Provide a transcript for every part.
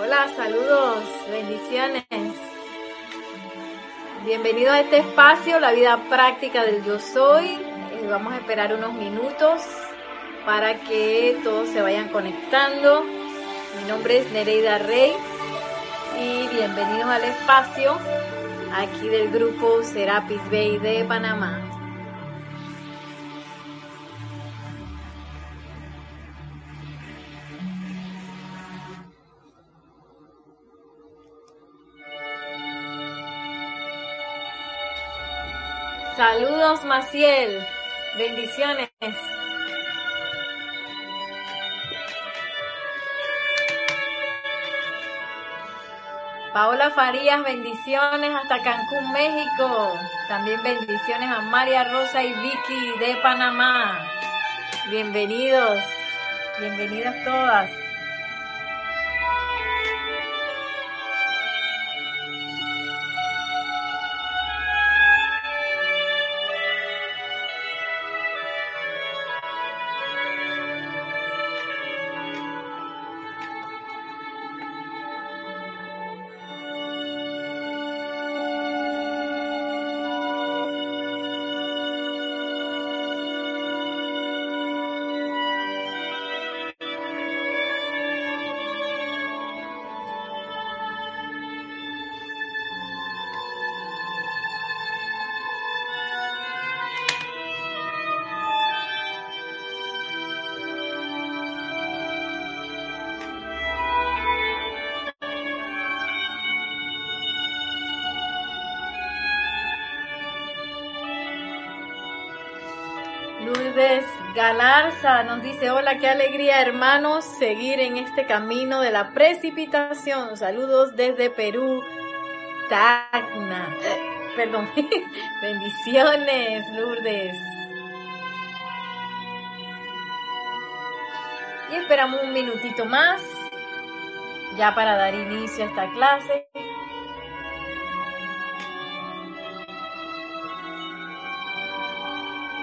Hola, saludos, bendiciones. Bienvenido a este espacio, la vida práctica del yo soy. Eh, vamos a esperar unos minutos para que todos se vayan conectando. Mi nombre es Nereida Rey y bienvenidos al espacio aquí del grupo Serapis Bay de Panamá. Saludos Maciel, bendiciones. Paola Farías, bendiciones hasta Cancún, México. También bendiciones a María Rosa y Vicky de Panamá. Bienvenidos, bienvenidas todas. Galarza nos dice, hola, qué alegría hermanos seguir en este camino de la precipitación. Saludos desde Perú, Tacna. Perdón, bendiciones Lourdes. Y esperamos un minutito más ya para dar inicio a esta clase.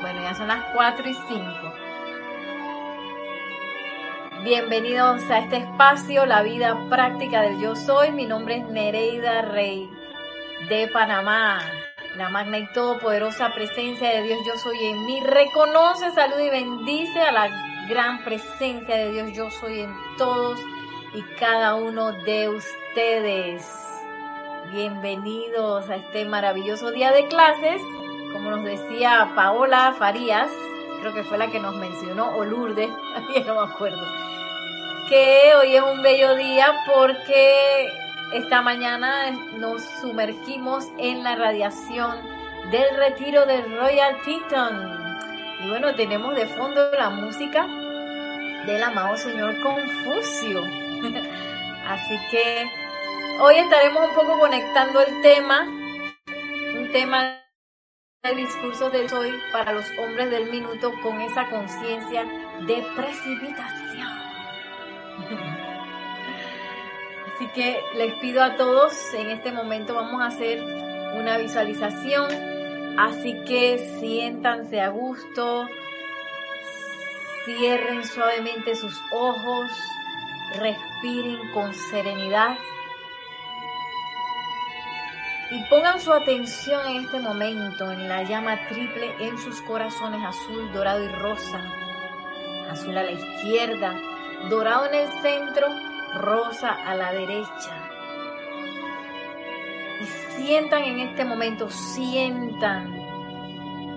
Bueno, ya son las 4 y 5. Bienvenidos a este espacio, la vida práctica del yo soy. Mi nombre es Nereida Rey de Panamá. La magna y todopoderosa presencia de Dios yo soy en mí. Reconoce, saluda y bendice a la gran presencia de Dios yo soy en todos y cada uno de ustedes. Bienvenidos a este maravilloso día de clases como nos decía Paola Farías, creo que fue la que nos mencionó, o Lourdes, no me acuerdo, que hoy es un bello día porque esta mañana nos sumergimos en la radiación del retiro del Royal Teton. Y bueno, tenemos de fondo la música del amado Señor Confucio. Así que hoy estaremos un poco conectando el tema, un tema el discurso del hoy para los hombres del minuto con esa conciencia de precipitación. Así que les pido a todos, en este momento vamos a hacer una visualización, así que siéntanse a gusto, cierren suavemente sus ojos, respiren con serenidad y pongan su atención en este momento en la llama triple en sus corazones azul, dorado y rosa. Azul a la izquierda, dorado en el centro, rosa a la derecha. Y sientan en este momento, sientan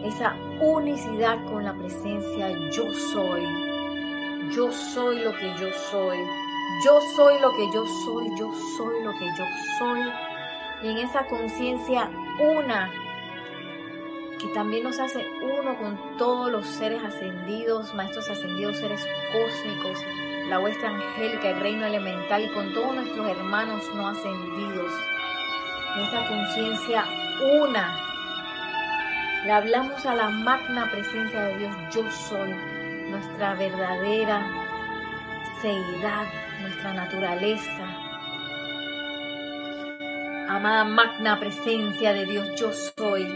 esa unicidad con la presencia yo soy. Yo soy lo que yo soy. Yo soy lo que yo soy. Yo soy lo que yo soy y en esa conciencia una que también nos hace uno con todos los seres ascendidos, maestros ascendidos, seres cósmicos, la huestra angélica, el reino elemental y con todos nuestros hermanos no ascendidos. En esa conciencia una, le hablamos a la magna presencia de Dios, yo soy, nuestra verdadera seidad, nuestra naturaleza, amada magna presencia de Dios, yo soy.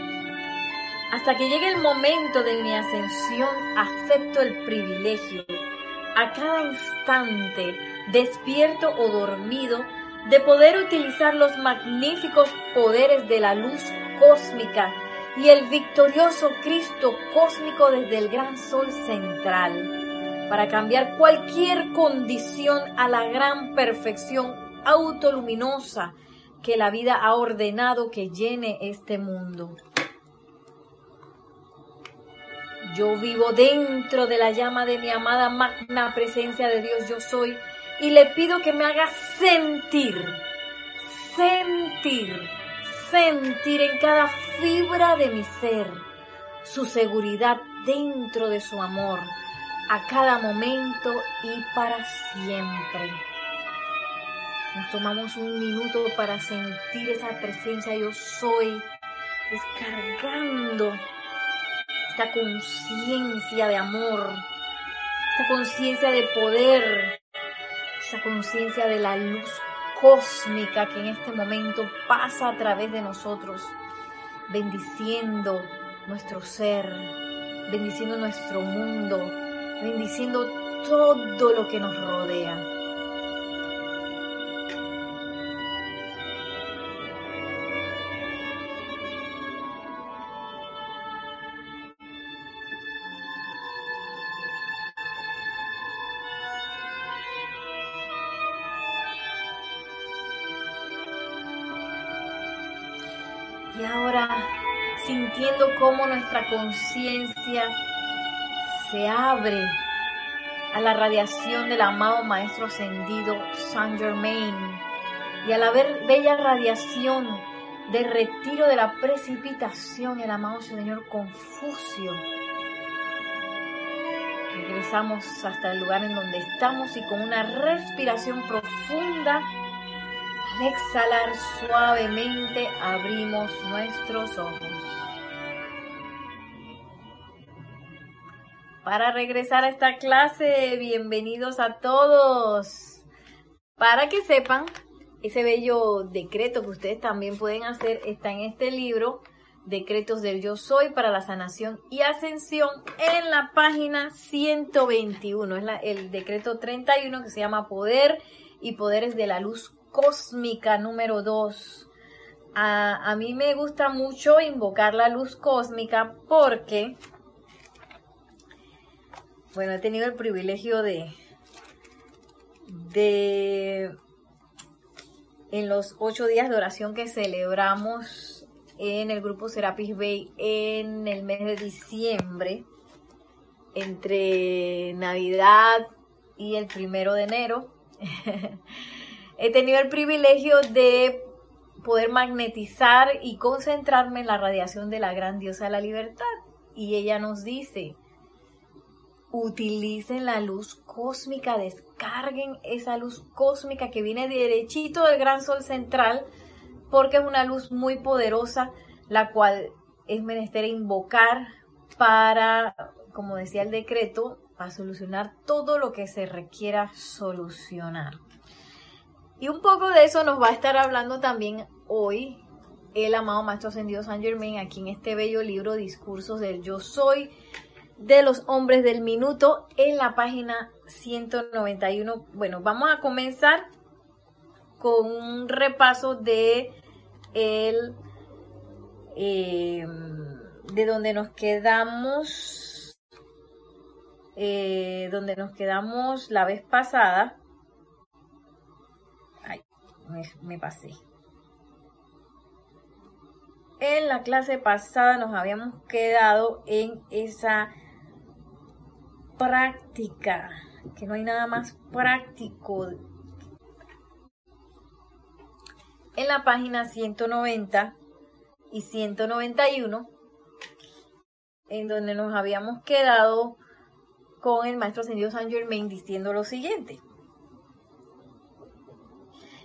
Hasta que llegue el momento de mi ascensión, acepto el privilegio a cada instante despierto o dormido, de poder utilizar los magníficos poderes de la luz cósmica y el victorioso Cristo cósmico desde el gran sol central, para cambiar cualquier condición a la gran perfección autoluminosa que la vida ha ordenado que llene este mundo. Yo vivo dentro de la llama de mi amada magna presencia de Dios yo soy y le pido que me haga sentir, sentir, sentir en cada fibra de mi ser su seguridad dentro de su amor a cada momento y para siempre. Nos tomamos un minuto para sentir esa presencia yo soy, descargando esta conciencia de amor, esta conciencia de poder, esta conciencia de la luz cósmica que en este momento pasa a través de nosotros, bendiciendo nuestro ser, bendiciendo nuestro mundo, bendiciendo todo lo que nos rodea. Y ahora sintiendo cómo nuestra conciencia se abre a la radiación del amado Maestro Ascendido Saint Germain y a la bella radiación de retiro de la precipitación, el amado Señor Confucio. Regresamos hasta el lugar en donde estamos y con una respiración profunda al exhalar suavemente abrimos nuestros ojos. Para regresar a esta clase, bienvenidos a todos. Para que sepan, ese bello decreto que ustedes también pueden hacer está en este libro, Decretos del Yo Soy para la Sanación y Ascensión, en la página 121. Es el decreto 31 que se llama Poder y Poderes de la Luz cósmica número 2. A, mí me gusta mucho invocar la luz cósmica porque, bueno, he tenido el privilegio de, de, en los ocho días de oración que celebramos en el grupo Serapis Bay en el mes de diciembre, entre Navidad y el primero de enero. he tenido el privilegio de poder magnetizar y concentrarme en la radiación de la gran diosa de la libertad. Y ella nos dice, utilicen la luz cósmica, descarguen esa luz cósmica que viene derechito del gran sol central, porque es una luz muy poderosa, la cual es menester invocar para, como decía el decreto, para solucionar todo lo que se requiera solucionar. Y un poco de eso nos va a estar hablando también hoy el amado Maestro Ascendido San Germain aquí en este bello libro Discursos del Yo Soy de los Hombres del Minuto en la página 191. Bueno, vamos a comenzar con un repaso de el eh, de donde nos quedamos eh, donde nos quedamos la vez pasada me, pasé. En la clase pasada nos habíamos quedado en esa práctica, que no hay nada más práctico. En la página 190 y 191, en donde nos habíamos quedado con el maestro ascendido San Germain diciendo lo siguiente.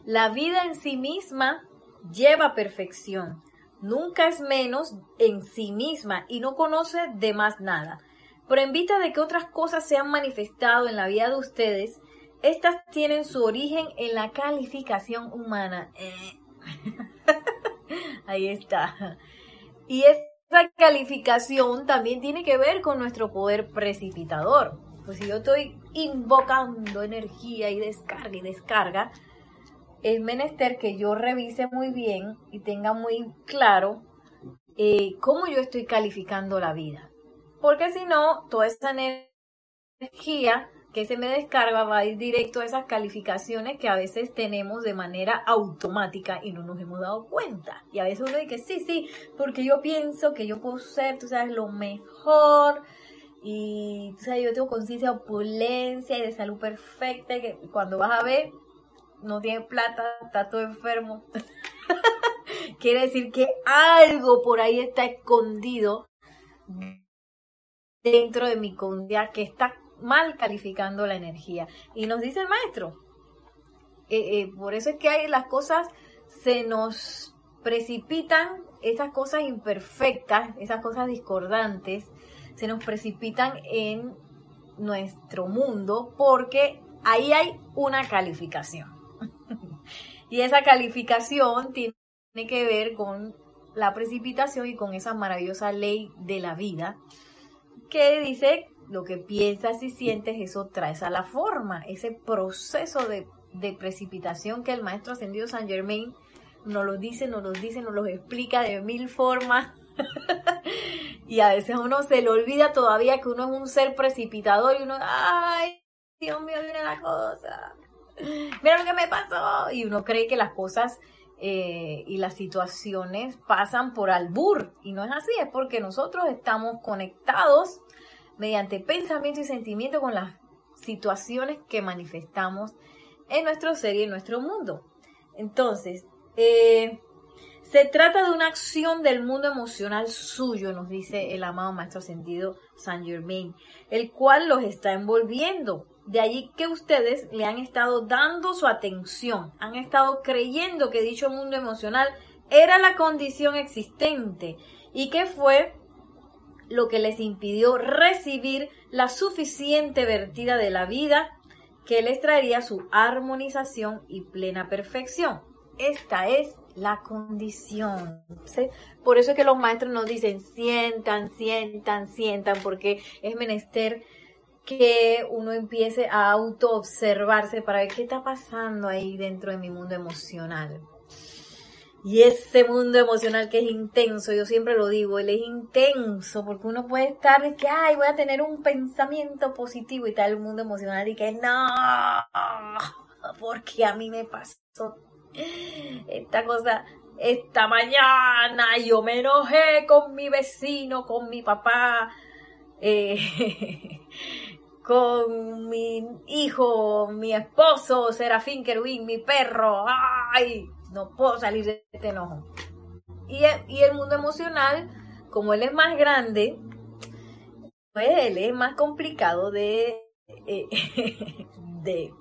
La vida en sí misma lleva perfección. Nunca es menos en sí misma y no conoce de más nada. Pero en vista de que otras cosas se han manifestado en la vida de ustedes, estas tienen su origen en la calificación humana. Eh. Ahí está. Y esa calificación también tiene que ver con nuestro poder precipitador. Pues si yo estoy invocando energía y descarga y descarga, es menester que yo revise muy bien y tenga muy claro eh, cómo yo estoy calificando la vida. Porque si no, toda esa energía que se me descarga va a ir directo a esas calificaciones que a veces tenemos de manera automática y no nos hemos dado cuenta. Y a veces uno dice, sí, sí, porque yo pienso que yo puedo ser, tú sabes, lo mejor. Y tú sabes, yo tengo conciencia de opulencia y de salud perfecta. Que cuando vas a ver, no tiene plata, está todo enfermo. Quiere decir que algo por ahí está escondido dentro de mi conciencia que está mal calificando la energía. Y nos dice el maestro, eh, eh, por eso es que hay las cosas se nos precipitan, esas cosas imperfectas, esas cosas discordantes, se nos precipitan en nuestro mundo porque ahí hay una calificación. Y esa calificación tiene que ver con la precipitación y con esa maravillosa ley de la vida que dice lo que piensas y sientes, eso traes a la forma, ese proceso de, precipitación que el maestro ascendido San Germain nos lo dice, nos lo dice, nos lo explica de mil formas. y a veces uno se le olvida todavía que uno es un ser precipitador y uno, ay, Dios mío, viene la cosa. Mira lo que me pasó. Y uno cree que las cosas eh, y las situaciones pasan por albur. Y no es así, es porque nosotros estamos conectados mediante pensamiento y sentimiento con las situaciones que manifestamos en nuestro ser y en nuestro mundo. Entonces, eh, se trata de una acción del mundo emocional suyo, nos dice el amado Maestro Sentido Saint Germain, el cual los está envolviendo. De allí que ustedes le han estado dando su atención, han estado creyendo que dicho mundo emocional era la condición existente y que fue lo que les impidió recibir la suficiente vertida de la vida que les traería su armonización y plena perfección. Esta es la condición. Por eso es que los maestros nos dicen, sientan, sientan, sientan, porque es menester que uno empiece a auto observarse para ver qué está pasando ahí dentro de mi mundo emocional. Y ese mundo emocional que es intenso, yo siempre lo digo, él es intenso, porque uno puede estar de que, ay, voy a tener un pensamiento positivo y tal el mundo emocional y que no, porque a mí me pasó esta cosa esta mañana, yo me enojé con mi vecino, con mi papá, eh, con mi hijo, mi esposo, Serafín Kerwin, mi perro, ay, no puedo salir de este enojo. Y el, mundo emocional, como él es más grande, él es más complicado de, eh,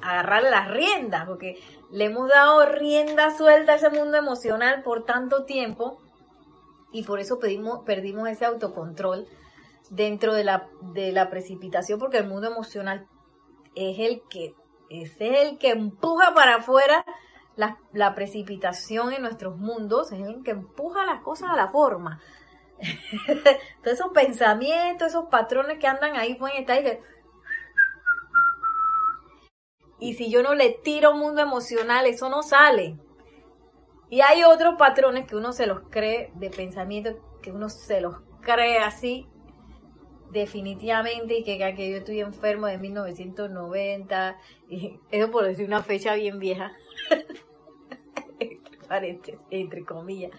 agarrar las riendas, porque le hemos dado rienda suelta a ese mundo emocional por tanto tiempo y por eso perdimos ese autocontrol dentro de la, de la precipitación, porque el mundo emocional es el que, es el que empuja para afuera la, precipitación en nuestros mundos es el que empuja las cosas a la forma. Todos esos pensamientos, esos patrones que andan ahí pueden estar ahí Y si yo no le tiro mundo emocional, eso no sale. Y hay otros patrones que uno se los cree de pensamiento, que uno se los cree así definitivamente y que, que yo estoy enfermo de 1990 y eso por decir una fecha bien vieja entre comillas,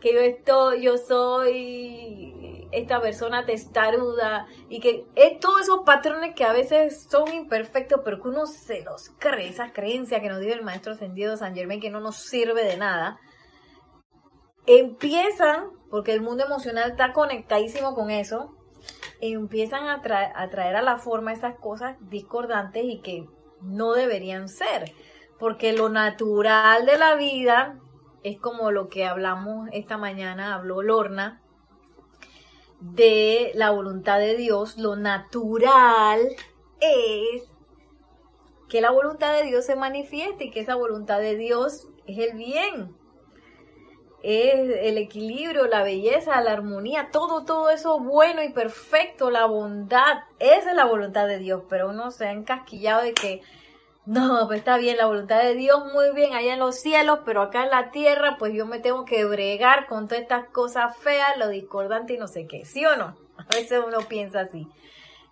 que yo estoy, yo soy esta persona testaruda y que es todos esos patrones que a veces son imperfectos, pero que uno se los cree, esa creencia que nos dio el maestro ascendido San Germain que no nos sirve de nada, empiezan, porque el mundo emocional está conectadísimo con eso, empiezan a, a traer a la forma esas cosas discordantes y que no deberían ser porque lo natural de la vida es como lo que hablamos esta mañana, habló Lorna, de la voluntad de Dios. Lo natural es que la voluntad de Dios se manifieste y que esa voluntad de Dios es el bien. Es el equilibrio, la belleza, la armonía, todo, todo eso bueno y perfecto, la bondad, esa es la voluntad de Dios, pero uno se ha encasquillado de que no, pues está bien, la voluntad de Dios muy bien allá en los cielos, pero acá en la tierra, pues yo me tengo que bregar con todas estas cosas feas, lo discordante y no sé qué, ¿sí o no? A veces uno piensa así.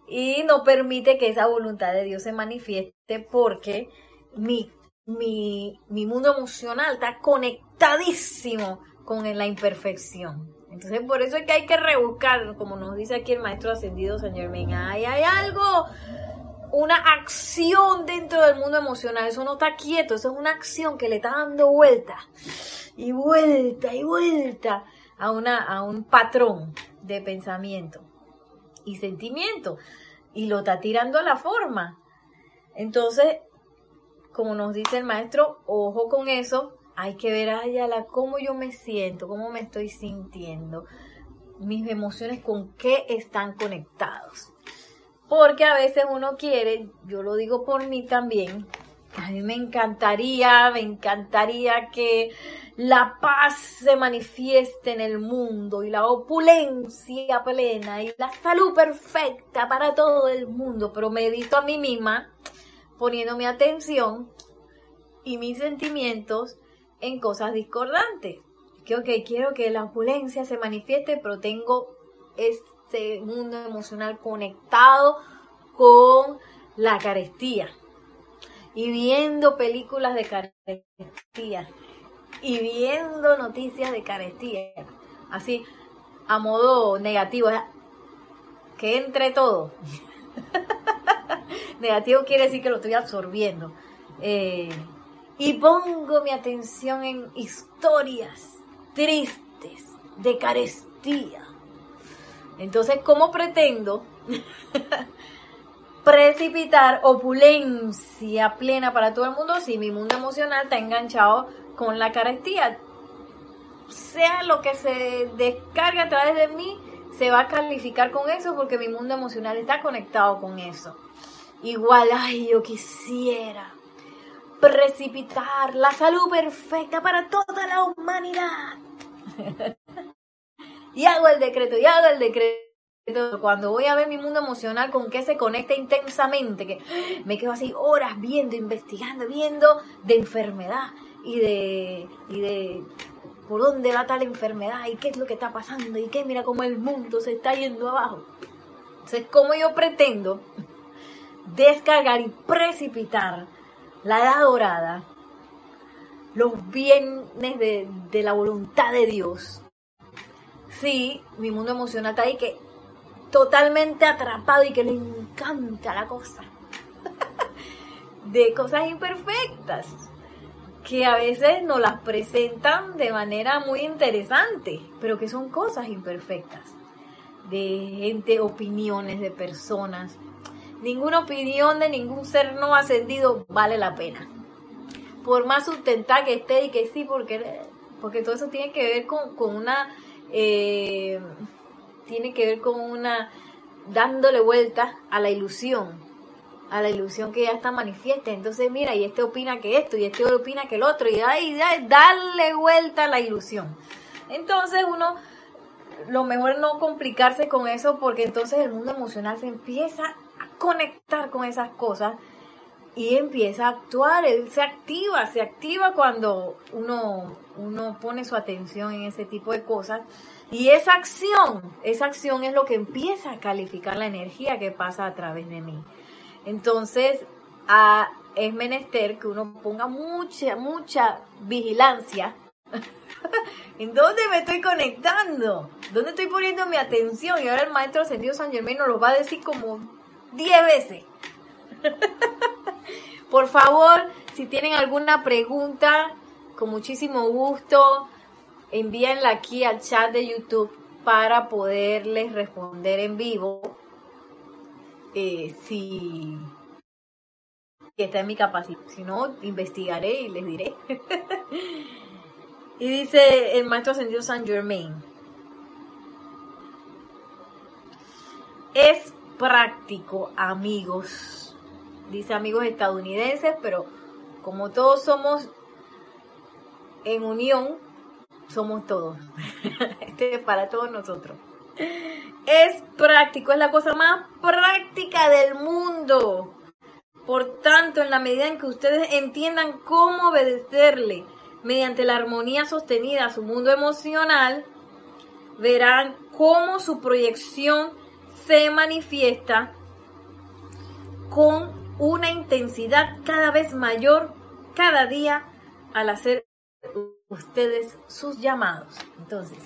Y no permite que esa voluntad de Dios se manifieste porque mi mi, mundo emocional está conectadísimo con la imperfección. Entonces, por eso es que hay que rebuscar, como nos dice aquí el maestro ascendido, señor Men, hay, hay algo, una acción dentro del mundo emocional. Eso no está quieto, eso es una acción que le está dando vuelta y vuelta y vuelta a, una, a un patrón de pensamiento y sentimiento y lo está tirando a la forma. Entonces, como nos dice el maestro, ojo con eso, hay que ver a cómo yo me siento, cómo me estoy sintiendo, mis emociones con qué están conectados. Porque a veces uno quiere, yo lo digo por mí también, a mí me encantaría, me encantaría que la paz se manifieste en el mundo y la opulencia plena y la salud perfecta para todo el mundo, pero me visto a mí misma poniendo mi atención y mis sentimientos en cosas discordantes. Que, ok, quiero que la opulencia se manifieste, pero tengo este mundo emocional conectado con la carestía. Y viendo películas de carestía. Y viendo noticias de carestía. Así, a modo negativo. Que entre todo. Negativo quiere decir que lo estoy absorbiendo. Eh, y pongo mi atención en historias tristes, de carestía. Entonces, ¿cómo pretendo precipitar opulencia plena para todo el mundo si mi mundo emocional está enganchado con la carestía? Sea lo que se descarga a través de mí, se va a calificar con eso porque mi mundo emocional está conectado con eso. Igual, ay, yo quisiera precipitar la salud perfecta para toda la humanidad. y hago el decreto, y hago el decreto. Cuando voy a ver mi mundo emocional con que se conecta intensamente, que me quedo así horas viendo, investigando, viendo de enfermedad y de, y de por dónde va tal enfermedad y qué es lo que está pasando y qué, mira cómo el mundo se está yendo abajo. Entonces, ¿cómo yo pretendo descargar y precipitar la edad dorada, los bienes de, la voluntad de Dios? Sí, mi mundo emocional está ahí que totalmente atrapado y que le encanta la cosa. de cosas imperfectas que a veces nos las presentan de manera muy interesante, pero que son cosas imperfectas, de gente, opiniones de personas. Ninguna opinión de ningún ser no ascendido vale la pena. Por más sustentada que esté y que sí, porque, porque todo eso tiene que ver con, una... Eh, tiene que ver con una dándole vuelta a la ilusión, a la ilusión que ya está manifiesta. Entonces, mira, y este opina que esto, y este opina que el otro, y ahí darle vuelta a la ilusión. Entonces, uno, lo mejor no complicarse con eso, porque entonces el mundo emocional se empieza conectar con esas cosas y empieza a actuar, él se activa, se activa cuando uno, uno pone su atención en ese tipo de cosas. Y esa acción, esa acción es lo que empieza a calificar la energía que pasa a través de mí. Entonces, es menester que uno ponga mucha, mucha vigilancia. ¿En dónde me estoy conectando? ¿Dónde estoy poniendo mi atención? Y ahora el maestro ascendido San Germán nos lo va a decir como 10 veces. Por favor, si tienen alguna pregunta, con muchísimo gusto, envíenla aquí al chat de YouTube para poderles responder en vivo eh, si está en mi capacidad. Si no, investigaré y les diré. y dice el maestro ascendido San Germain. Es práctico, amigos. Dice amigos estadounidenses, pero como todos somos en unión, somos todos. Este es para todos nosotros. Es práctico, es la cosa más práctica del mundo. Por tanto, en la medida en que ustedes entiendan cómo obedecerle mediante la armonía sostenida a su mundo emocional, verán cómo su proyección se manifiesta con una intensidad cada vez mayor cada día al hacer ustedes sus llamados. Entonces,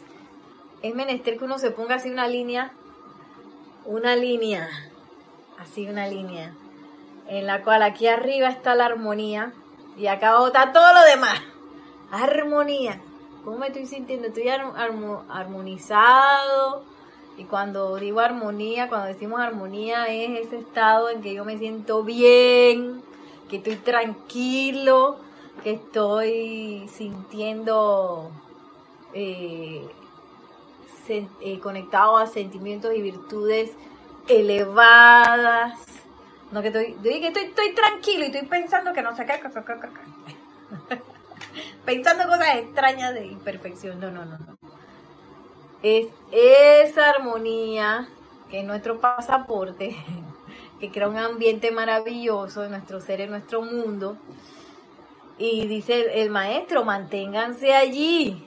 es menester que uno se ponga así una línea, una línea, así una línea, en la cual aquí arriba está la armonía y acá está todo lo demás. Armonía. ¿Cómo me estoy sintiendo? Estoy armonizado. Y cuando digo armonía, cuando decimos armonía, es ese estado en que yo me siento bien, que estoy tranquilo, que estoy sintiendo eh, eh, conectado a sentimientos y virtudes elevadas. No que estoy, que estoy, tranquilo y estoy pensando que no sé qué. pensando cosas extrañas de imperfección. No, no, no. Es esa armonía que es nuestro pasaporte, que crea un ambiente maravilloso en nuestro ser, en nuestro mundo. Y dice el, maestro, manténganse allí.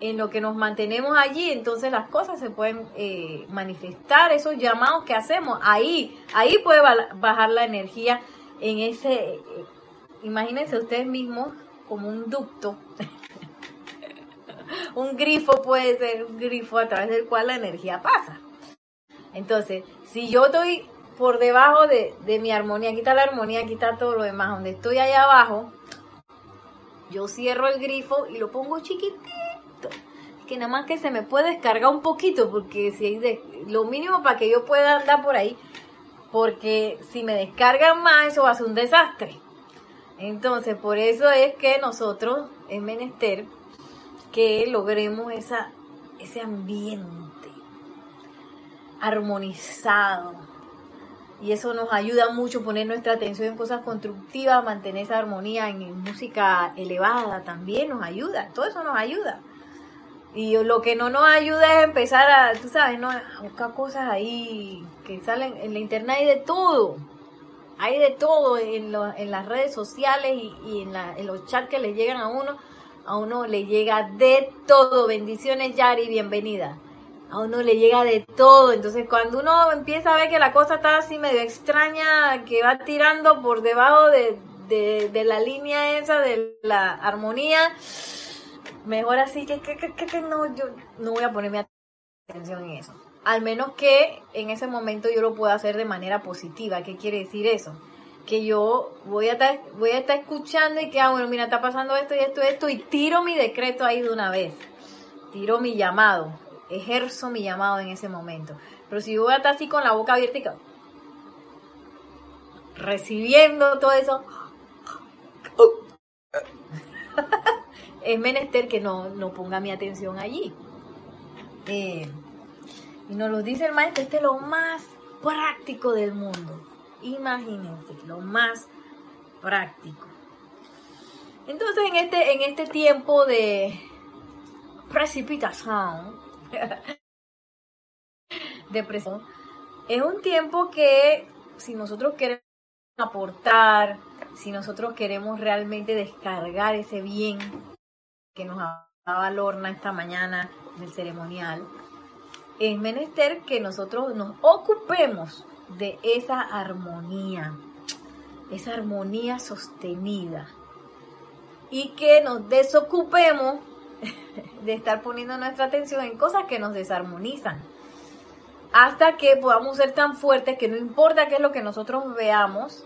En lo que nos mantenemos allí, entonces las cosas se pueden eh, manifestar, esos llamados que hacemos. Ahí, ahí puede bajar la energía en ese, eh, imagínense ustedes mismos como un ducto. un grifo puede ser un grifo a través del cual la energía pasa. Entonces, si yo estoy por debajo de, mi armonía, aquí está la armonía, aquí está todo lo demás, donde estoy ahí abajo, yo cierro el grifo y lo pongo chiquitito. Que nada más que se me puede descargar un poquito, porque si hay de, lo mínimo para que yo pueda andar por ahí, porque si me descargan más, eso va a ser un desastre. Entonces, por eso es que nosotros es menester que logremos esa, ese ambiente armonizado. Y eso nos ayuda mucho poner nuestra atención en cosas constructivas, mantener esa armonía en música elevada también nos ayuda. Todo eso nos ayuda. Y lo que no nos ayuda es empezar a, tú sabes, ¿no? a buscar cosas ahí que salen en la internet y de todo hay de todo en, en las redes sociales y, en, en, los chats que le llegan a uno. A uno le llega de todo. Bendiciones, Yari, bienvenida. A uno le llega de todo. Entonces, cuando uno empieza a ver que la cosa está así medio extraña, que va tirando por debajo de, de, la línea esa de la armonía, mejor así que, que, que, que no, yo no voy a ponerme atención en eso al menos que en ese momento yo lo pueda hacer de manera positiva. ¿Qué quiere decir eso? Que yo voy a estar, voy a estar escuchando y que, ah, bueno, mira, está pasando esto y esto y esto, y tiro mi decreto ahí de una vez. Tiro mi llamado, ejerzo mi llamado en ese momento. Pero si yo voy a estar así con la boca abierta y recibiendo todo eso, es menester que no, no ponga mi atención allí. Eh, y nos lo dice el maestro, este es lo más práctico del mundo. Imagínense, lo más práctico. Entonces en este, en este tiempo de precipitación, depresión, es un tiempo que si nosotros queremos aportar, si nosotros queremos realmente descargar ese bien que nos daba Lorna esta mañana del ceremonial, es menester que nosotros nos ocupemos de esa armonía, esa armonía sostenida. Y que nos desocupemos de estar poniendo nuestra atención en cosas que nos desarmonizan. Hasta que podamos ser tan fuertes que no importa qué es lo que nosotros veamos,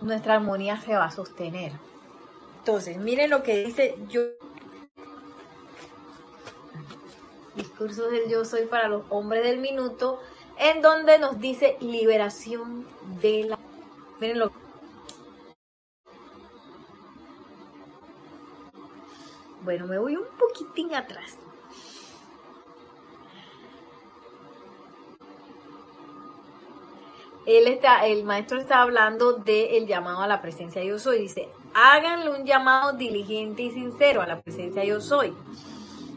nuestra armonía se va a sostener. Entonces, miren lo que dice yo. Discursos del Yo Soy para los hombres del minuto, en donde nos dice liberación de la... Miren Bueno, me voy un poquitín atrás. Él está, el maestro está hablando del llamado a la presencia de yo soy. Dice, háganle un llamado diligente y sincero a la presencia yo soy.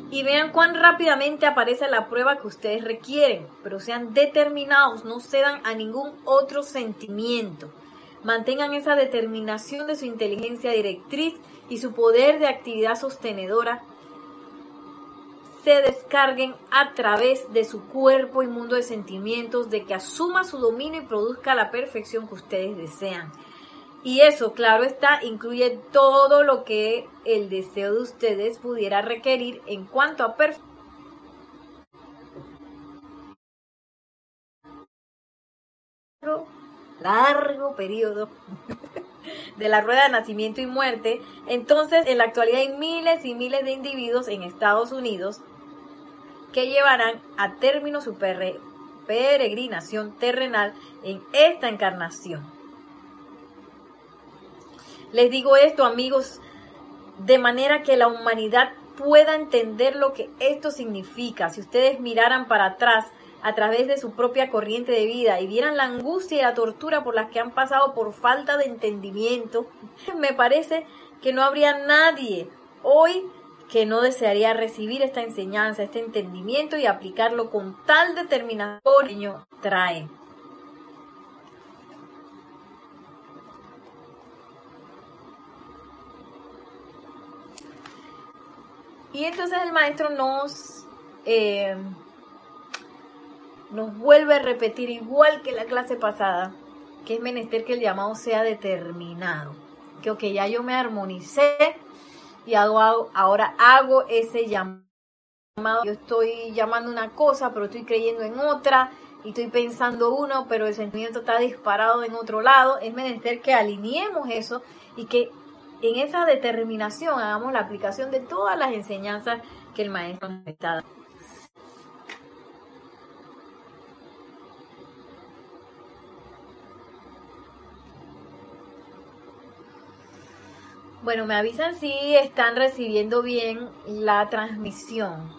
Y vean cuán rápidamente aparece la prueba que ustedes requieren, pero sean determinados, no cedan a ningún otro sentimiento. Mantengan esa determinación de su inteligencia directriz y su poder de actividad sostenedora se descarguen a través de su cuerpo y mundo de sentimientos, de que asuma su dominio y produzca la perfección que ustedes desean. Y eso, claro está, incluye todo lo que el deseo de ustedes pudiera requerir en cuanto a perfección. largo periodo de la rueda de nacimiento y muerte, entonces en la actualidad hay miles y miles de individuos en Estados Unidos que llevarán a término su peregrinación terrenal en esta encarnación. Les digo esto, amigos, de manera que la humanidad pueda entender lo que esto significa. Si ustedes miraran para atrás a través de su propia corriente de vida y vieran la angustia y la tortura por las que han pasado por falta de entendimiento, me parece que no habría nadie hoy que no desearía recibir esta enseñanza, este entendimiento y aplicarlo con tal determinación que trae. Y entonces el maestro nos, eh, nos vuelve a repetir, igual que la clase pasada, que es menester que el llamado sea determinado. Que ok, ya yo me armonicé y hago, ahora hago ese llamado. Yo estoy llamando una cosa, pero estoy creyendo en otra y estoy pensando uno, pero el sentimiento está disparado en otro lado. Es menester que alineemos eso y que en esa determinación hagamos la aplicación de todas las enseñanzas que el maestro nos está dando. Bueno, me avisan si están recibiendo bien la transmisión,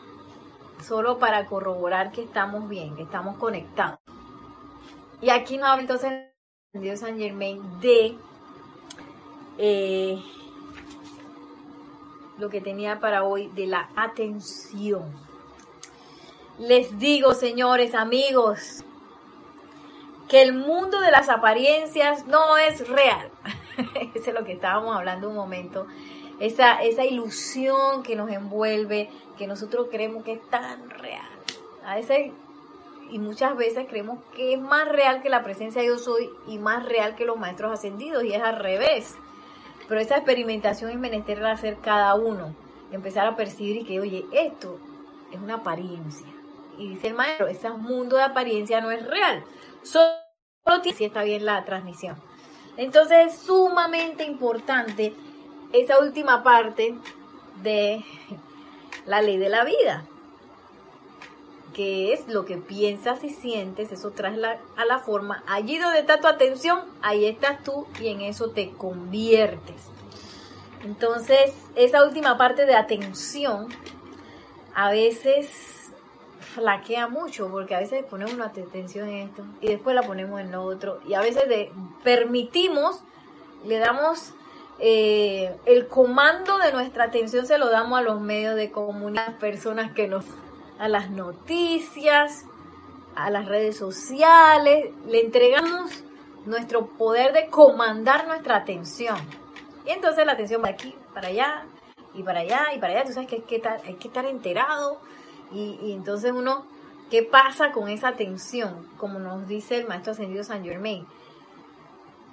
solo para corroborar que estamos bien, que estamos conectados. Y aquí nos habla entonces Dios San Germain de eh, lo que tenía para hoy de la atención. Les digo, señores, amigos, que el mundo de las apariencias no es real. Eso es lo que estábamos hablando un momento. Esa, esa ilusión que nos envuelve, que nosotros creemos que es tan real. A veces y muchas veces creemos que es más real que la presencia de yo soy y más real que los maestros ascendidos y es al revés. Pero esa experimentación es menester hacer cada uno, empezar a percibir que, oye, esto es una apariencia. Y dice el maestro, ese mundo de apariencia no es real. Solo tiene si está bien la transmisión. Entonces es sumamente importante esa última parte de la ley de la vida, que es lo que piensas y sientes, eso traes a la forma. Allí donde está tu atención, ahí estás tú y en eso te conviertes. Entonces, esa última parte de atención a veces flaquea mucho porque a veces ponemos una atención en esto y después la ponemos en lo otro y a veces permitimos, le damos eh, el comando de nuestra atención se lo damos a los medios de comunicación, personas que nos, a las noticias, a las redes sociales, le entregamos nuestro poder de comandar nuestra atención. Y entonces la atención va aquí, para allá, y para allá, y para allá. Tú sabes que hay que estar, hay que estar enterado y, entonces uno, ¿qué pasa con esa tensión? Como nos dice el maestro ascendido San Germain.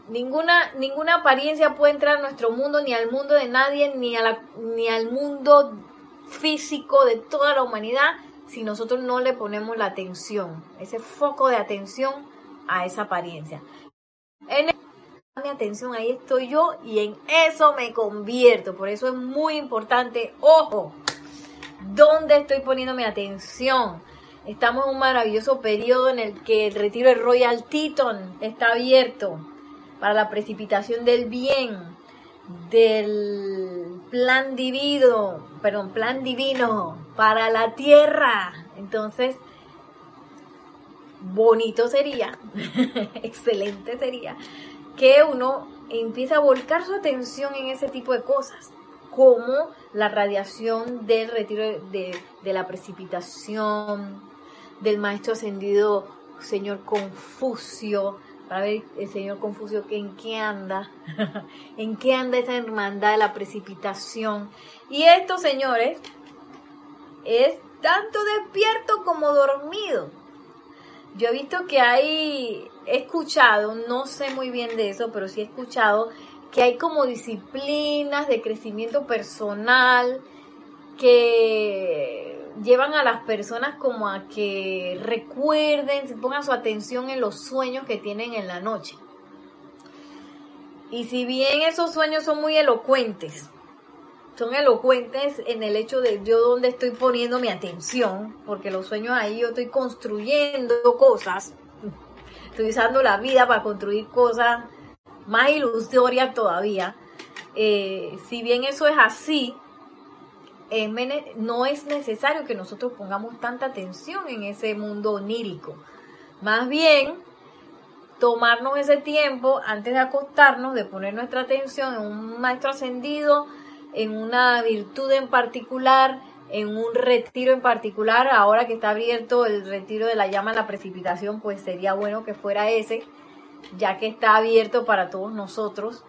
Ninguna, ninguna apariencia puede entrar a nuestro mundo, ni al mundo de nadie, ni, a la, ni al mundo físico de toda la humanidad, si nosotros no le ponemos la atención, ese foco de atención a esa apariencia. En mi atención, ahí estoy yo y en eso me convierto. Por eso es muy importante, ojo, ¿Dónde estoy poniendo mi atención? Estamos en un maravilloso periodo en el que el retiro de Royal Teton está abierto para la precipitación del bien, del plan divino, perdón, plan divino para la tierra. Entonces, bonito sería, excelente sería que uno empieza a volcar su atención en ese tipo de cosas, como la radiación del retiro de, de la precipitación, del maestro ascendido señor Confucio, para ver el señor Confucio en qué anda, en qué anda esa hermandad de la precipitación. Y esto, señores, es tanto despierto como dormido. Yo he visto que hay, he escuchado, no sé muy bien de eso, pero sí he escuchado que hay como disciplinas de crecimiento personal que llevan a las personas como a que recuerden, se pongan su atención en los sueños que tienen en la noche. Y si bien esos sueños son muy elocuentes, son elocuentes en el hecho de yo donde estoy poniendo mi atención, porque los sueños ahí yo estoy construyendo cosas, estoy usando la vida para construir cosas más ilusorias todavía. Eh, si bien eso es así, no es necesario que nosotros pongamos tanta atención en ese mundo onírico. Más bien, tomarnos ese tiempo antes de acostarnos, de poner nuestra atención en un maestro ascendido, en una virtud en particular, en un retiro en particular. Ahora que está abierto el retiro de la llama a la precipitación, pues sería bueno que fuera ese, ya que está abierto para todos nosotros.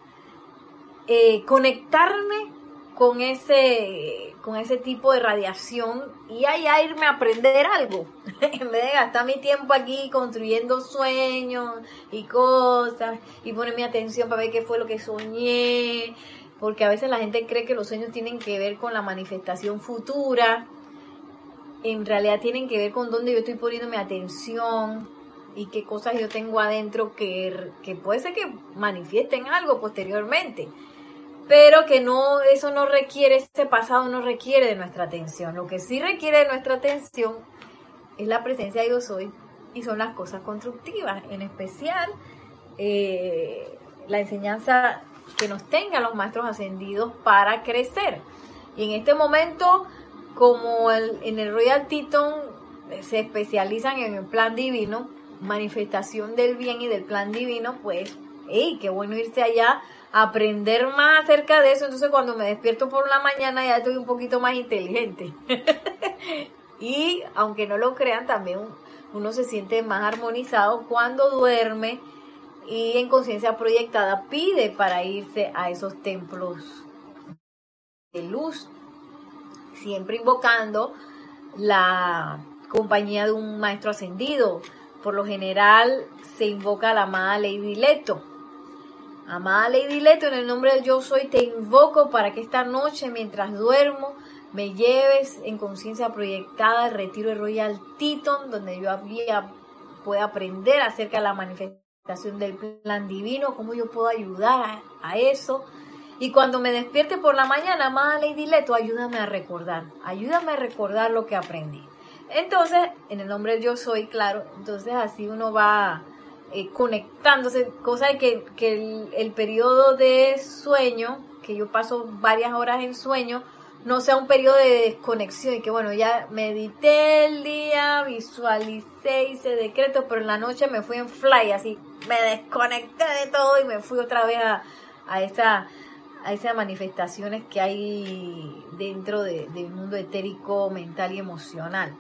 Eh, conectarme con ese, con ese tipo de radiación y allá irme a aprender algo, en vez de gastar mi tiempo aquí construyendo sueños y cosas y poner mi atención para ver qué fue lo que soñé, porque a veces la gente cree que los sueños tienen que ver con la manifestación futura, en realidad tienen que ver con dónde yo estoy poniendo mi atención y qué cosas yo tengo adentro que, que puede ser que manifiesten algo posteriormente pero que no, eso no requiere, ese pasado no requiere de nuestra atención. Lo que sí requiere de nuestra atención es la presencia de yo soy y son las cosas constructivas, en especial eh, la enseñanza que nos tengan los maestros ascendidos para crecer. Y en este momento, como en el Royal Teton eh, se especializan en el plan divino, manifestación del bien y del plan divino, pues, hey, qué bueno irse allá aprender más acerca de eso. Entonces cuando me despierto por la mañana ya estoy un poquito más inteligente. y aunque no lo crean, también uno se siente más armonizado cuando duerme y en conciencia proyectada pide para irse a esos templos de luz, siempre invocando la compañía de un maestro ascendido. Por lo general se invoca a la amada Lady Leto Amada Lady Leto, en el nombre del Yo Soy, te invoco para que esta noche, mientras duermo, me lleves en conciencia proyectada al retiro de Royal Teton, donde yo había, pueda aprender acerca de la manifestación del plan divino, cómo yo puedo ayudar a, eso. Y cuando me despierte por la mañana, amada Lady Leto, ayúdame a recordar, ayúdame a recordar lo que aprendí. Entonces, en el nombre del Yo Soy, claro, entonces así uno va eh, conectándose, cosa de que, que el, periodo de sueño, que yo paso varias horas en sueño, no sea un periodo de desconexión y que bueno, ya medité el día, visualicé, hice decretos, pero en la noche me fui en fly, así me desconecté de todo y me fui otra vez a, a esa a esas manifestaciones que hay dentro del mundo etérico, mental y emocional.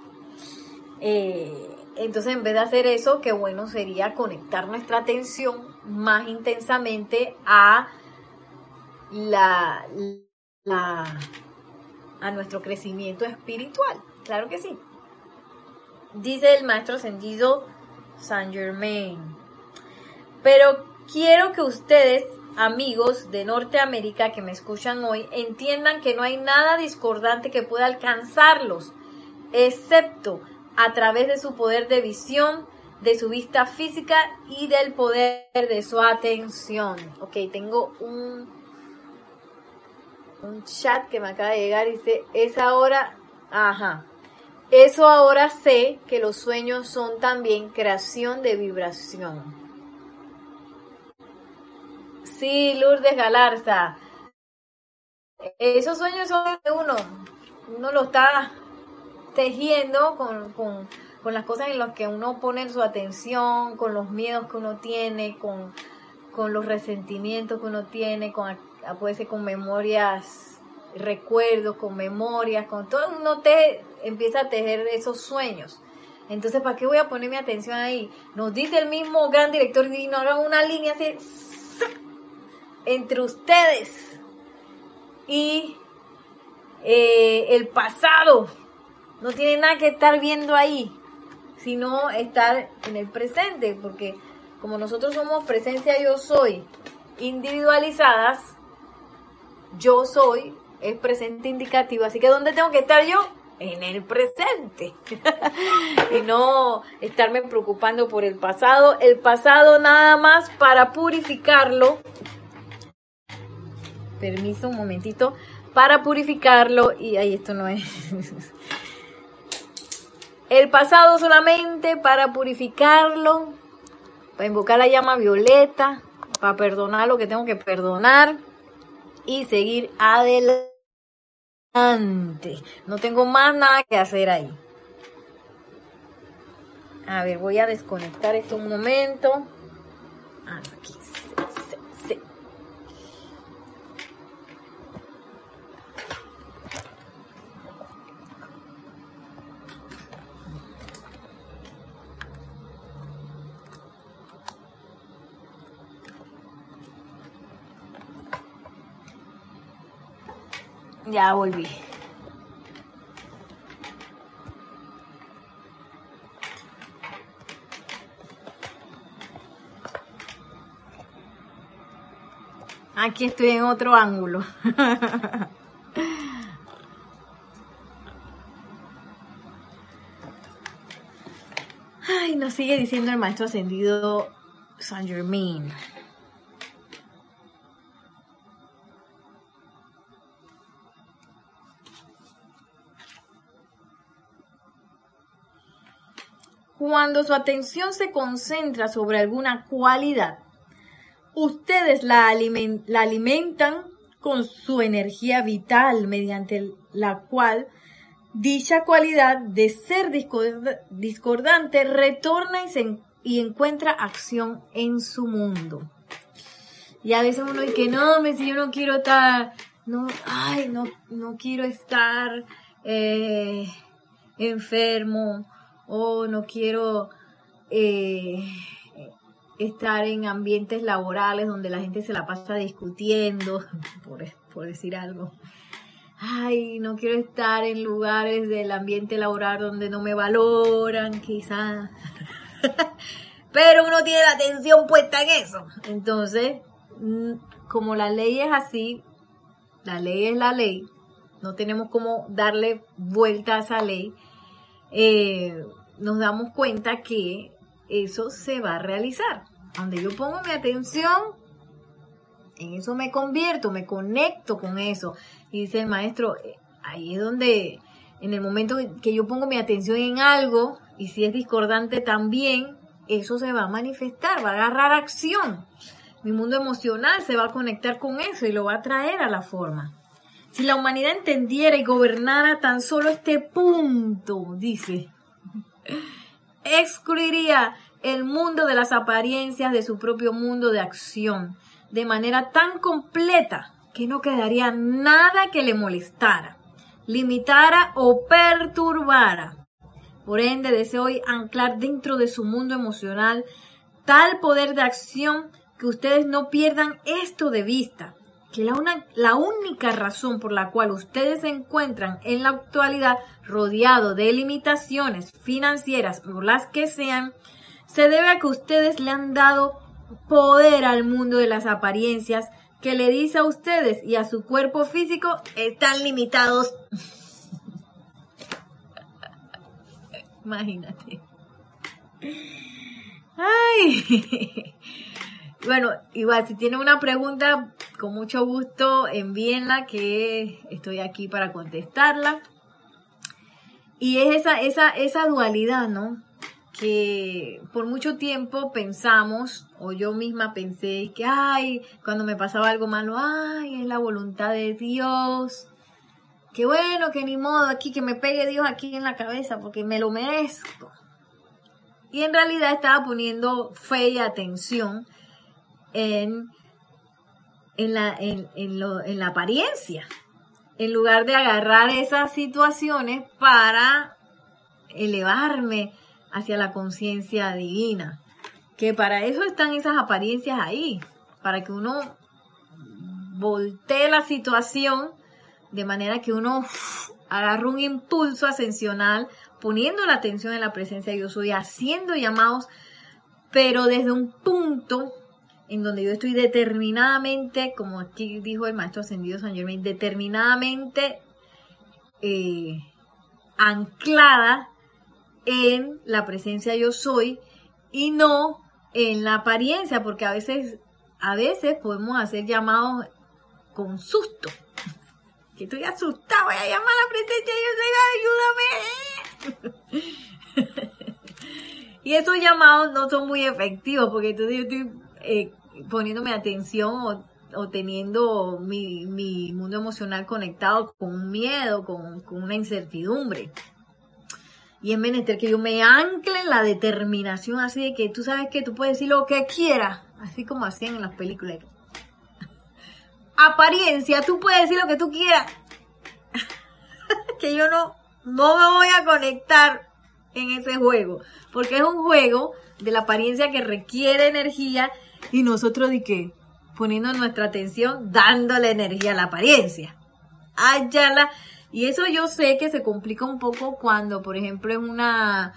Eh, entonces, en vez de hacer eso, qué bueno sería conectar nuestra atención más intensamente a la, a nuestro crecimiento espiritual. Claro que sí. Dice el maestro ascendido Saint Germain. Pero quiero que ustedes, amigos de Norteamérica que me escuchan hoy, entiendan que no hay nada discordante que pueda alcanzarlos, excepto a través de su poder de visión, de su vista física y del poder de su atención. Ok, tengo un, un chat que me acaba de llegar y dice, es ahora, ajá, eso ahora sé que los sueños son también creación de vibración. Sí, Lourdes Galarza. Esos sueños son de uno. Uno lo está tejiendo con, con, con las cosas en las que uno pone su atención, con los miedos que uno tiene, con, con los resentimientos que uno tiene, con, puede ser con memorias, recuerdos, con memorias, con todo, uno te empieza a tejer esos sueños. Entonces, ¿para qué voy a poner mi atención ahí? Nos dice el mismo gran director no hagan una línea así entre ustedes y eh, el pasado. No tiene nada que estar viendo ahí, sino estar en el presente, porque como nosotros somos presencia yo soy individualizadas, yo soy es presente indicativo, así que ¿dónde tengo que estar yo? En el presente. Y no estarme preocupando por el pasado, el pasado nada más para purificarlo. Permiso un momentito, para purificarlo y ahí esto no es. El pasado solamente para purificarlo para invocar la llama violeta, para perdonar lo que tengo que perdonar y seguir adelante. No tengo más nada que hacer ahí. A ver, voy a desconectar esto un momento. Ah, aquí. Ya volví. Aquí estoy en otro ángulo. Ay, nos sigue diciendo el maestro ascendido Saint Germain. Cuando su atención se concentra sobre alguna cualidad, ustedes la, alimentan con su energía vital mediante la cual dicha cualidad de ser discordante retorna y, encuentra acción en su mundo. Y a veces uno dice no, si yo no quiero estar, no, ay, no, no quiero estar eh, enfermo, o no quiero eh, estar en ambientes laborales donde la gente se la pasa discutiendo, por, decir algo. Ay, no quiero estar en lugares del ambiente laboral donde no me valoran, quizás. Pero uno tiene la atención puesta en eso. Entonces, mm, como la ley es así, la ley es la ley, no tenemos como darle vuelta a esa ley. Eh, nos damos cuenta que eso se va a realizar. Donde yo pongo mi atención, en eso me convierto, me conecto con eso. Y dice el maestro, eh, ahí es donde, en el momento que yo pongo mi atención en algo, y si es discordante también, eso se va a manifestar, va a agarrar acción. Mi mundo emocional se va a conectar con eso y lo va a traer a la forma. Si la humanidad entendiera y gobernara tan solo este punto, dice, excluiría el mundo de las apariencias de su propio mundo de acción de manera tan completa que no quedaría nada que le molestara, limitara o perturbara. Por ende, deseo hoy anclar dentro de su mundo emocional tal poder de acción que ustedes no pierdan esto de vista que la, la única razón por la cual ustedes se encuentran en la actualidad rodeado de limitaciones financieras o las que sean, se debe a que ustedes le han dado poder al mundo de las apariencias que le dice a ustedes y a su cuerpo físico están limitados. Imagínate. Ay. Bueno, igual, si tienen una pregunta, con mucho gusto envíenla, que estoy aquí para contestarla. Y es esa, esa, esa dualidad, ¿no? Que por mucho tiempo pensamos, o yo misma pensé, que, ay, cuando me pasaba algo malo, ay, es la voluntad de Dios. Que bueno, que ni modo, aquí que me pegue Dios aquí en la cabeza, porque me lo merezco. Y en realidad estaba poniendo fe y atención en, en, la, en, en, lo, en la apariencia, en lugar de agarrar esas situaciones para elevarme hacia la conciencia divina. Que para eso están esas apariencias ahí, para que uno voltee la situación de manera que uno agarre un impulso ascensional, poniendo la atención en la presencia de yo soy, haciendo llamados, pero desde un punto en donde yo estoy determinadamente, como aquí dijo el maestro ascendido San Germain, determinadamente eh, anclada en la presencia yo soy y no en la apariencia, porque a veces, a veces podemos hacer llamados con susto. Que estoy asustado, voy a llamar a la presencia yo soy, ayúdame. y esos llamados no son muy efectivos, porque entonces yo estoy eh, poniéndome atención o, teniendo mi, mundo emocional conectado con un miedo, con, una incertidumbre. Y es menester que yo me ancle en la determinación así de que tú sabes que tú puedes decir lo que quieras, así como hacían en las películas. Apariencia, tú puedes decir lo que tú quieras. que yo no, no me voy a conectar en ese juego, porque es un juego de la apariencia que requiere energía y nosotros de qué? Poniendo nuestra atención, dándole energía a la apariencia. Ayala. Y eso yo sé que se complica un poco cuando, por ejemplo, es una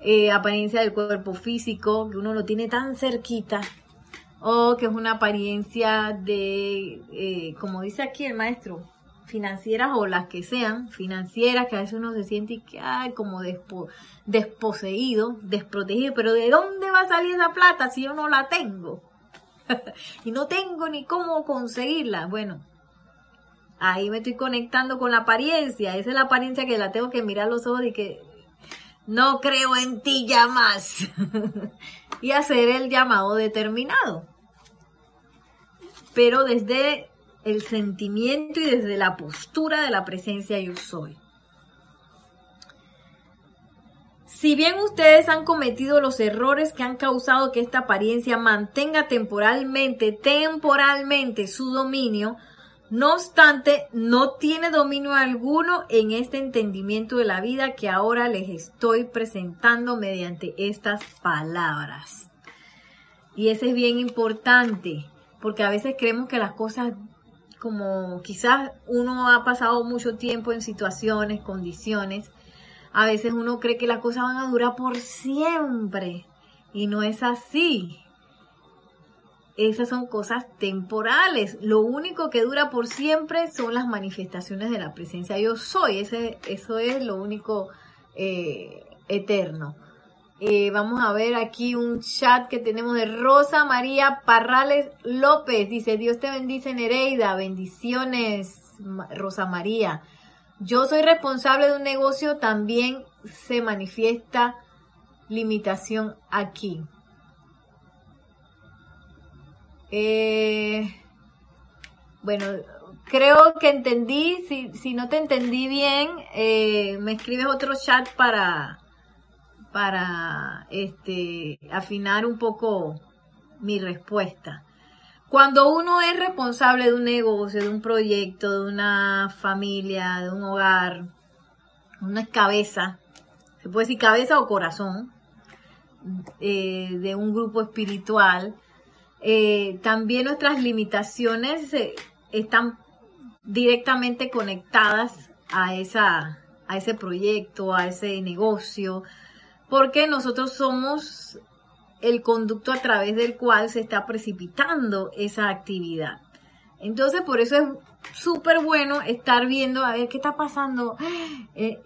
eh, apariencia del cuerpo físico, que uno lo tiene tan cerquita, o que es una apariencia de, eh, como dice aquí el maestro, financieras o las que sean, financieras, que a veces uno se siente que, ay, como desposeído, desprotegido, pero ¿de dónde va a salir esa plata si yo no la tengo? y no tengo ni cómo conseguirla. Bueno, ahí me estoy conectando con la apariencia. Esa es la apariencia que la tengo que mirar los ojos y que no creo en ti ya más. y hacer el llamado determinado. Pero desde el sentimiento y desde la postura de la presencia yo soy. Si bien ustedes han cometido los errores que han causado que esta apariencia mantenga temporalmente, temporalmente su dominio, no obstante, no tiene dominio alguno en este entendimiento de la vida que ahora les estoy presentando mediante estas palabras. Y eso es bien importante, porque a veces creemos que las cosas, como quizás uno ha pasado mucho tiempo en situaciones, condiciones, a veces uno cree que las cosas van a durar por siempre y no es así. Esas son cosas temporales. Lo único que dura por siempre son las manifestaciones de la presencia yo soy. Ese, eso es lo único eh, eterno. Eh, vamos a ver aquí un chat que tenemos de Rosa María Parrales López. Dice, Dios te bendice Nereida. Bendiciones, Rosa María yo soy responsable de un negocio, también se manifiesta limitación aquí. Eh, bueno, creo que entendí. Si, no te entendí bien, eh, me escribes otro chat para, para este, afinar un poco mi respuesta. Cuando uno es responsable de un negocio, de un proyecto, de una familia, de un hogar, uno es cabeza, se puede decir cabeza o corazón, eh, de un grupo espiritual, eh, también nuestras limitaciones eh, están directamente conectadas a, esa, a ese proyecto, a ese negocio, porque nosotros somos el conducto a través del cual se está precipitando esa actividad. Entonces, por eso es súper bueno estar viendo, a ver qué está pasando. Eh,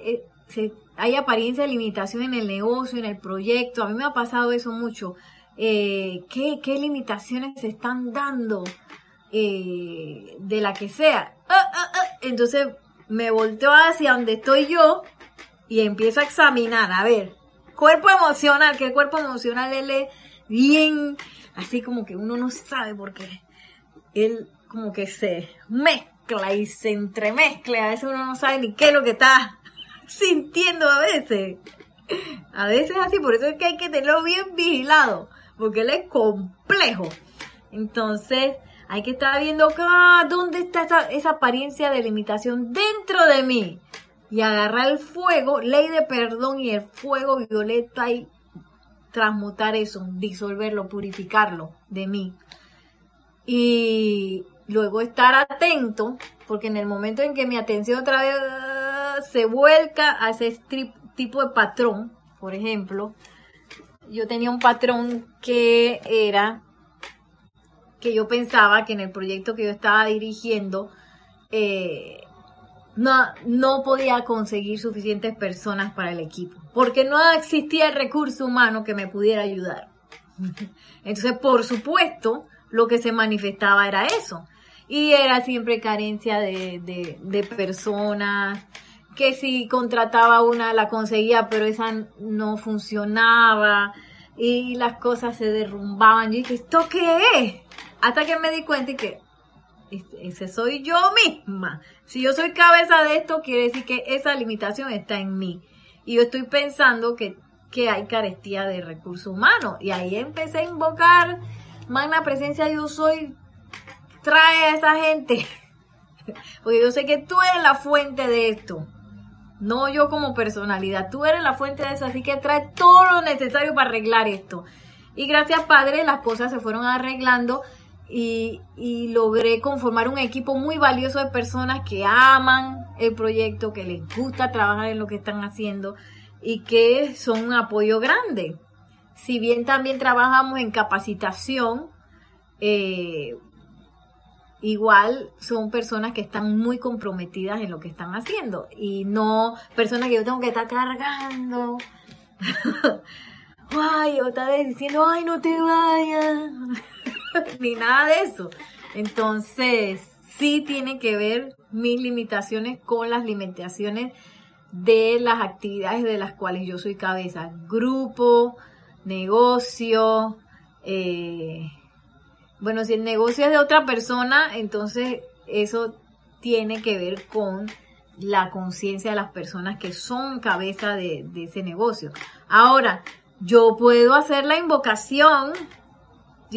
eh, hay apariencia de limitación en el negocio, en el proyecto. A mí me ha pasado eso mucho. Eh, ¿qué, limitaciones se están dando de la que sea? Ah, ah, ah. Entonces me volteo hacia donde estoy yo y empiezo a examinar, a ver, cuerpo emocional, que el cuerpo emocional él es bien, así como que uno no sabe por qué. Él como que se mezcla y se entremezcla, a veces uno no sabe ni qué es lo que está sintiendo a veces. A veces así, por eso es que hay que tenerlo bien vigilado, porque él es complejo. Entonces, hay que estar viendo acá dónde está esa apariencia de limitación dentro de mí. Y agarrar el fuego, ley de perdón y el fuego violeta y transmutar eso, disolverlo, purificarlo de mí. Y luego estar atento, porque en el momento en que mi atención otra vez ah, se vuelca a ese tipo de patrón, por ejemplo, yo tenía un patrón que era que yo pensaba que en el proyecto que yo estaba dirigiendo eh, no, no podía conseguir suficientes personas para el equipo, porque no existía el recurso humano que me pudiera ayudar. Entonces, por supuesto, lo que se manifestaba era eso. Y era siempre carencia de, de personas, que si contrataba una la conseguía, pero esa no funcionaba y las cosas se derrumbaban. Yo dije, ¿esto qué es? Hasta que me di cuenta y que ese soy yo misma. Si yo soy cabeza de esto, quiere decir que esa limitación está en mí. Y yo estoy pensando que, que hay carestía de recursos humanos. Y ahí empecé a invocar, magna presencia, yo soy, trae a esa gente. Porque yo sé que tú eres la fuente de esto. No yo como personalidad. Tú eres la fuente de eso. Así que trae todo lo necesario para arreglar esto. Y gracias, Padre, las cosas se fueron arreglando y, logré conformar un equipo muy valioso de personas que aman el proyecto, que les gusta trabajar en lo que están haciendo y que son un apoyo grande. Si bien también trabajamos en capacitación, eh, igual son personas que están muy comprometidas en lo que están haciendo y no personas que yo tengo que estar cargando. ay, o está diciendo, ay, no te vayas. ni nada de eso. Entonces, sí tiene que ver mis limitaciones con las limitaciones de las actividades de las cuales yo soy cabeza. Grupo, negocio, eh, bueno, si el negocio es de otra persona, entonces eso tiene que ver con la conciencia de las personas que son cabeza de, ese negocio. Ahora, yo puedo hacer la invocación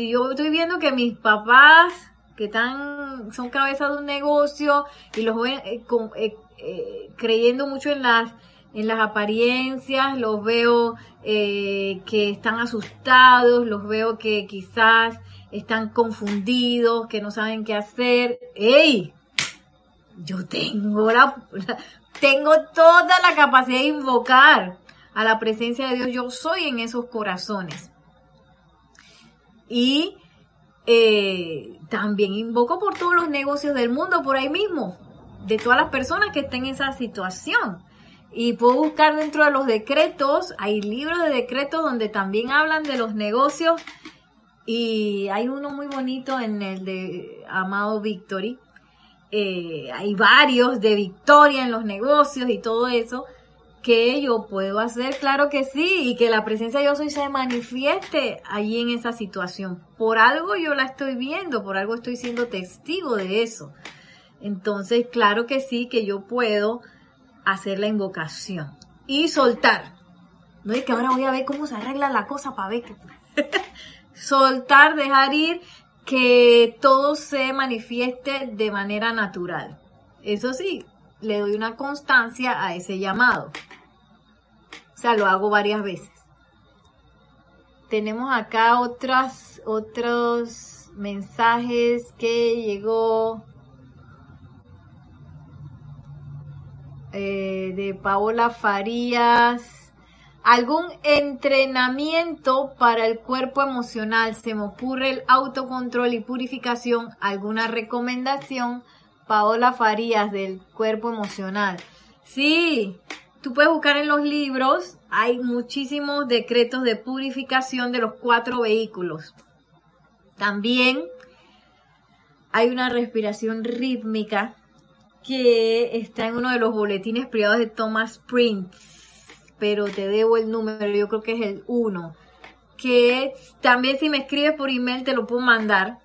yo estoy viendo que mis papás que están, son cabezas de un negocio y los ven eh, eh, eh, creyendo mucho en las, en las apariencias, los veo que están asustados, los veo que quizás están confundidos, que no saben qué hacer. ¡Ey! Yo tengo la, tengo toda la capacidad de invocar a la presencia de Dios. Yo soy en esos corazones. Y eh, también invoco por todos los negocios del mundo, por ahí mismo, de todas las personas que estén en esa situación. Y puedo buscar dentro de los decretos, hay libros de decretos donde también hablan de los negocios y hay uno muy bonito en el de Amado Victory. Eh, hay varios de victoria en los negocios y todo eso que yo puedo hacer, claro que sí, y que la presencia de yo soy se manifieste allí en esa situación. Por algo yo la estoy viendo, por algo estoy siendo testigo de eso. Entonces, claro que sí, que yo puedo hacer la invocación y soltar. No es que ahora voy a ver cómo se arregla la cosa para ver que... soltar, dejar ir, que todo se manifieste de manera natural. Eso sí, le doy una constancia a ese llamado. O sea, lo hago varias veces. Tenemos acá otros mensajes que llegó eh, de Paola Farías. ¿Algún entrenamiento para el cuerpo emocional? Se me ocurre el autocontrol y purificación. ¿Alguna recomendación? Paola Farías del cuerpo emocional. Sí, tú puedes buscar en los libros, hay muchísimos decretos de purificación de los cuatro vehículos. También hay una respiración rítmica que está en uno de los boletines privados de Thomas Prince, pero te debo el número, yo creo que es el 1, que también si me escribes por email te lo puedo mandar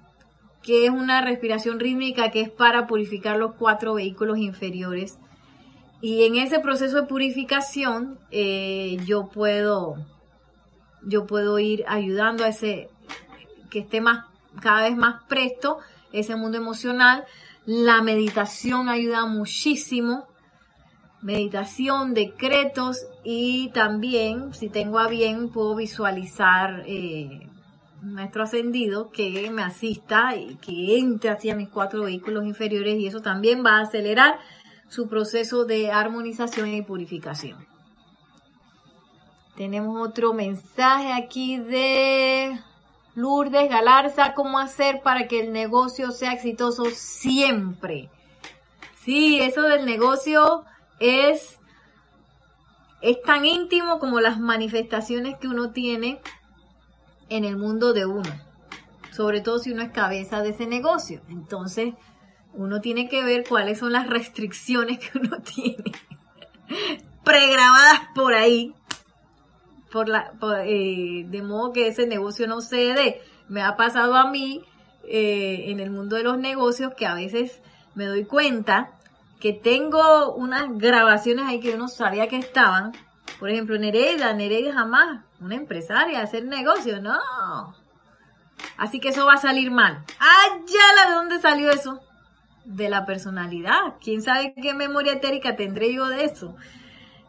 que es una respiración rítmica que es para purificar los cuatro vehículos inferiores. Y en ese proceso de purificación eh, yo puedo yo puedo ir ayudando a ese que esté más cada vez más presto ese mundo emocional. La meditación ayuda muchísimo. Meditación, decretos y también, si tengo a bien, puedo visualizar eh, un maestro ascendido que me asista y que entre hacia mis cuatro vehículos inferiores y eso también va a acelerar su proceso de armonización y purificación. Tenemos otro mensaje aquí de Lourdes Galarza, ¿cómo hacer para que el negocio sea exitoso siempre? Sí, eso del negocio es, es tan íntimo como las manifestaciones que uno tiene en el mundo de uno, sobre todo si uno es cabeza de ese negocio. Entonces, uno tiene que ver cuáles son las restricciones que uno tiene pregrabadas por ahí por la, eh, de modo que ese negocio no cede. Me ha pasado a mí eh, en el mundo de los negocios que a veces me doy cuenta que tengo unas grabaciones ahí que yo no sabía que estaban. Por ejemplo, Nereida, Nereida jamás, una empresaria, hacer negocio, no. Así que eso va a salir mal. ¡Ah, ya! ¿De dónde salió eso? De la personalidad. ¿Quién sabe qué memoria etérica tendré yo de eso?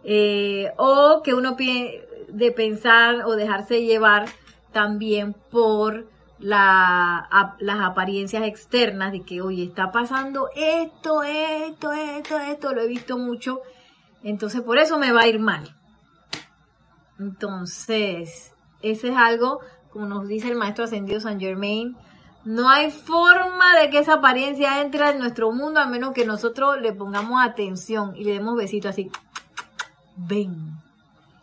Eh, o que uno de pensar o dejarse llevar también por la, las apariencias externas de que, oye, está pasando esto, esto, esto, esto, lo he visto mucho, entonces por eso me va a ir mal. Entonces, ese es algo, como nos dice el maestro ascendido San Germain, no hay forma de que esa apariencia entre en nuestro mundo a menos que nosotros le pongamos atención y le demos besitos así. Ven,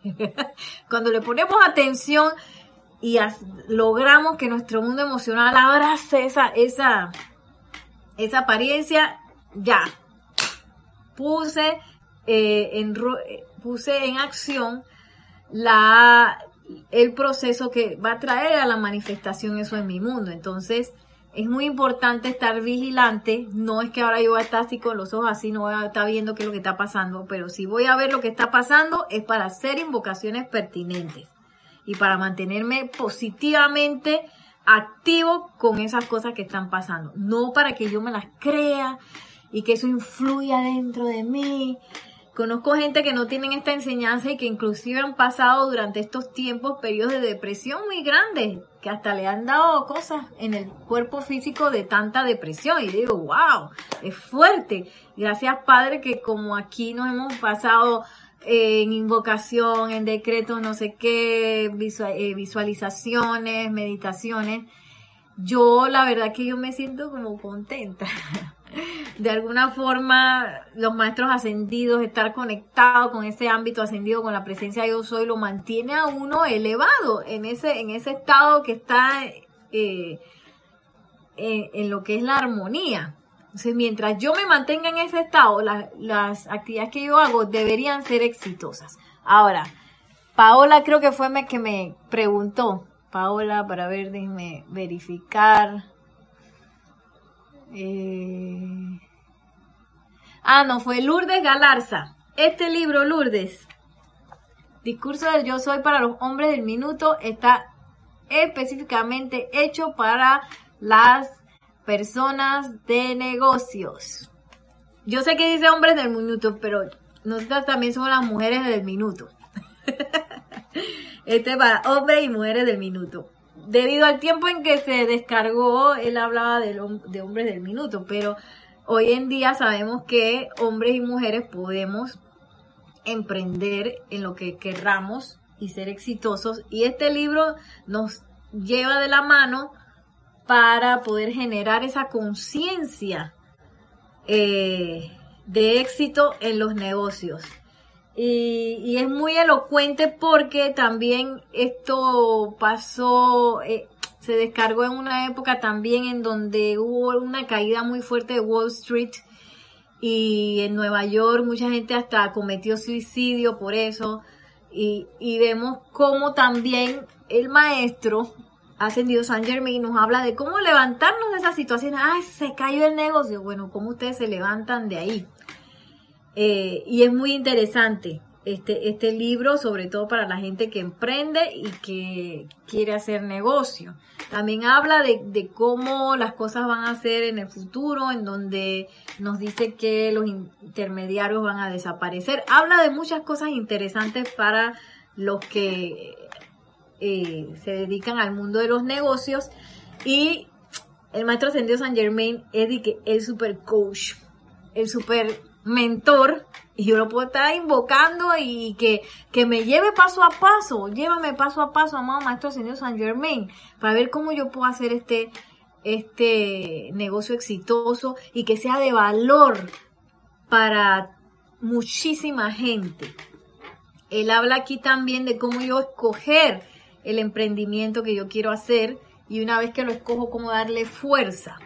Cuando le ponemos atención y logramos que nuestro mundo emocional abrace esa, esa, esa apariencia, ya. Puse, eh, en, puse en acción la, el proceso que va a traer a la manifestación eso en mi mundo. Entonces, es muy importante estar vigilante. No es que ahora yo voy a estar así con los ojos así, no voy a estar viendo qué es lo que está pasando, pero si voy a ver lo que está pasando es para hacer invocaciones pertinentes y para mantenerme positivamente activo con esas cosas que están pasando. No para que yo me las crea y que eso influya dentro de mí Conozco gente que no tienen esta enseñanza y que inclusive han pasado durante estos tiempos periodos de depresión muy grandes, que hasta le han dado cosas en el cuerpo físico de tanta depresión. Y digo, wow, es fuerte. Gracias Padre que como aquí nos hemos pasado en invocación, en decretos, no sé qué, eh, visualizaciones, meditaciones, yo la verdad que yo me siento como contenta. de alguna forma los maestros ascendidos, estar conectado con ese ámbito ascendido, con la presencia de yo soy, lo mantiene a uno elevado en ese, en ese estado que está eh, en, lo que es la armonía. Entonces, mientras yo me mantenga en ese estado, las actividades que yo hago deberían ser exitosas. Ahora, Paola creo que fue que me preguntó, Paola, para ver, déjenme verificar. Eh, ah, no, fue Lourdes Galarza. Este libro, Lourdes, Discurso del Yo Soy para los Hombres del Minuto, está específicamente hecho para las personas de negocios. Yo sé que dice hombres del minuto, pero nosotras también somos las mujeres del minuto. este es para hombres y mujeres del minuto debido al tiempo en que se descargó, él hablaba de, de hombres del minuto, pero hoy en día sabemos que hombres y mujeres podemos emprender en lo que querramos y ser exitosos. Y este libro nos lleva de la mano para poder generar esa conciencia eh, de éxito en los negocios. Y, es muy elocuente porque también esto pasó, eh, se descargó en una época también en donde hubo una caída muy fuerte de Wall Street y en Nueva York mucha gente hasta cometió suicidio por eso. Y, y vemos cómo también el maestro ascendido San Germain nos habla de cómo levantarnos de esa situación. Ay, se cayó el negocio. Bueno, cómo ustedes se levantan de ahí. Eh, y es muy interesante. este, este libro, sobre todo para la gente que emprende y que quiere hacer negocio. También habla de, de, cómo las cosas van a ser en el futuro, en donde nos dice que los intermediarios van a desaparecer. Habla de muchas cosas interesantes para los que eh, se dedican al mundo de los negocios. Y el maestro ascendido San Germain es el super coach, el super mentor y yo lo puedo estar invocando y que, que me lleve paso a paso, llévame paso a paso, amado Maestro Señor San Germain, para ver cómo yo puedo hacer este, este negocio exitoso y que sea de valor para muchísima gente. Él habla aquí también de cómo yo escoger el emprendimiento que yo quiero hacer y una vez que lo escojo, cómo darle fuerza.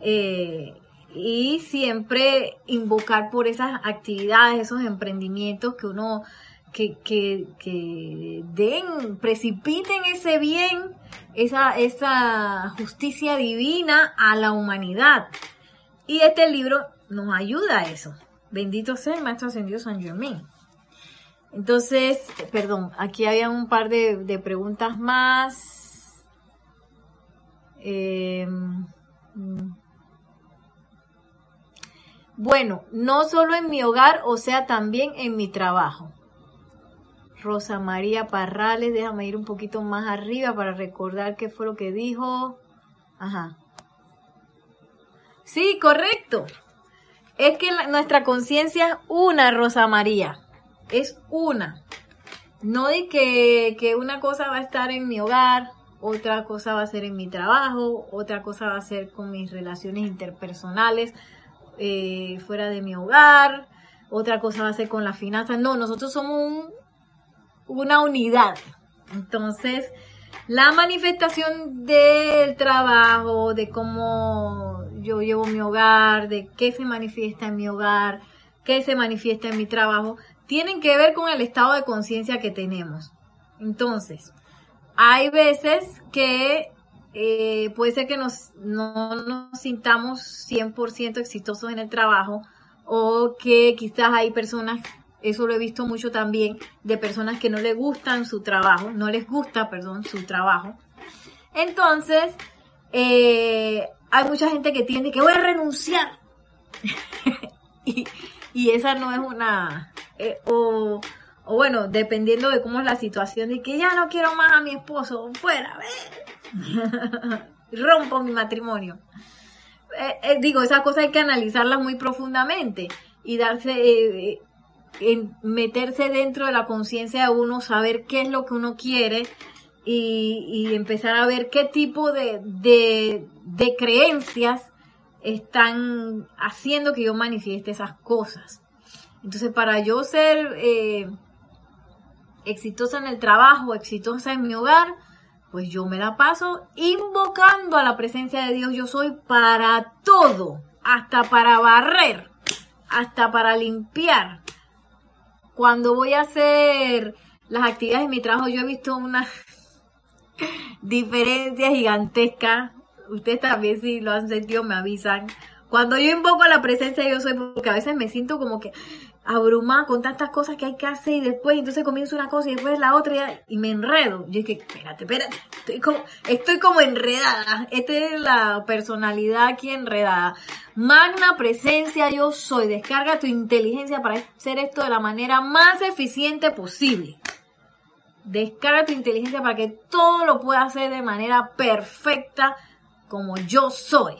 Eh, y siempre invocar por esas actividades, esos emprendimientos que uno, que, que, que den, precipiten ese bien, esa, esa justicia divina a la humanidad. Y este libro nos ayuda a eso. Bendito sea el Maestro Ascendido San Germain. Entonces, perdón, aquí había un par de, preguntas más. Eh. Bueno, no solo en mi hogar, o sea, también en mi trabajo. Rosa María Parrales, déjame ir un poquito más arriba para recordar qué fue lo que dijo. Ajá. Sí, correcto. Es que nuestra conciencia es una, Rosa María. Es una. No de que, que una cosa va a estar en mi hogar, otra cosa va a ser en mi trabajo, otra cosa va a ser con mis relaciones interpersonales eh, fuera de mi hogar, otra cosa va a ser con la finanza. No, nosotros somos una unidad. Entonces, la manifestación del trabajo, de cómo yo llevo mi hogar, de qué se manifiesta en mi hogar, qué se manifiesta en mi trabajo, tienen que ver con el estado de conciencia que tenemos. Entonces, hay veces que eh, puede ser que nos, no nos sintamos 100% exitosos en el trabajo o que quizás hay personas, eso lo he visto mucho también, de personas que no les gustan su trabajo, no les gusta, perdón, su trabajo. Entonces, eh, hay mucha gente que tiene que voy a renunciar. y, esa no es una... Eh, o bueno, dependiendo de cómo es la situación, de que ya no quiero más a mi esposo, fuera, rompo mi matrimonio. Eh, eh, digo, esas cosas hay que analizarlas muy profundamente y darse, eh, en meterse dentro de la conciencia de uno, saber qué es lo que uno quiere y, empezar a ver qué tipo de, de creencias están haciendo que yo manifieste esas cosas. Entonces, para yo ser exitosa en el trabajo, exitosa en mi hogar, pues yo me la paso invocando a la presencia de Dios. Yo soy para todo, hasta para barrer, hasta para limpiar. Cuando voy a hacer las actividades de mi trabajo, yo he visto una diferencia gigantesca. Ustedes también si lo han sentido me avisan. Cuando yo invoco a la presencia de Dios soy porque a veces me siento como que abrumada con tantas cosas que hay que hacer y después entonces comienzo una cosa y después la otra y, me enredo. Yo que, espérate, espérate, estoy como, estoy como enredada. Esta es la personalidad aquí enredada. Magna presencia yo soy. Descarga tu inteligencia para hacer esto de la manera más eficiente posible. Descarga tu inteligencia para que todo lo pueda hacer de manera perfecta como yo soy.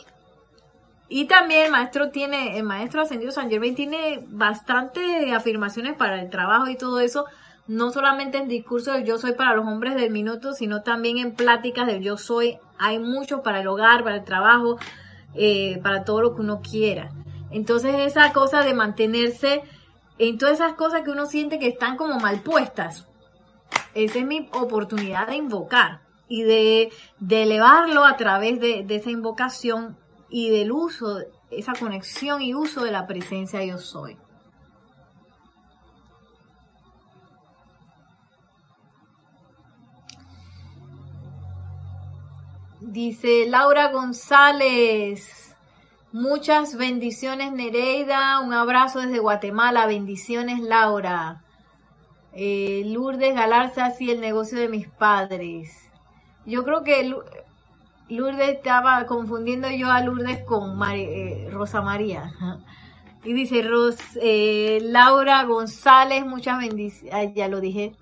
Y también el maestro tiene, el maestro ascendido San Germain tiene bastante afirmaciones para el trabajo y todo eso, no solamente en discurso del yo soy para los hombres del minuto, sino también en pláticas del yo soy. Hay mucho para el hogar, para el trabajo, eh, para todo lo que uno quiera. Entonces esa cosa de mantenerse en todas esas cosas que uno siente que están como mal puestas, esa es mi oportunidad de invocar y de, de elevarlo a través de, de esa invocación y del uso, esa conexión y uso de la presencia yo soy. Dice Laura González, muchas bendiciones Nereida, un abrazo desde Guatemala, bendiciones Laura. Eh, Lourdes Galarza, sí, el negocio de mis padres. Yo creo que Lourdes estaba confundiendo yo a Lourdes con eh, Rosa María. Y dice Ros, eh, Laura González, muchas bendiciones. ya lo dije.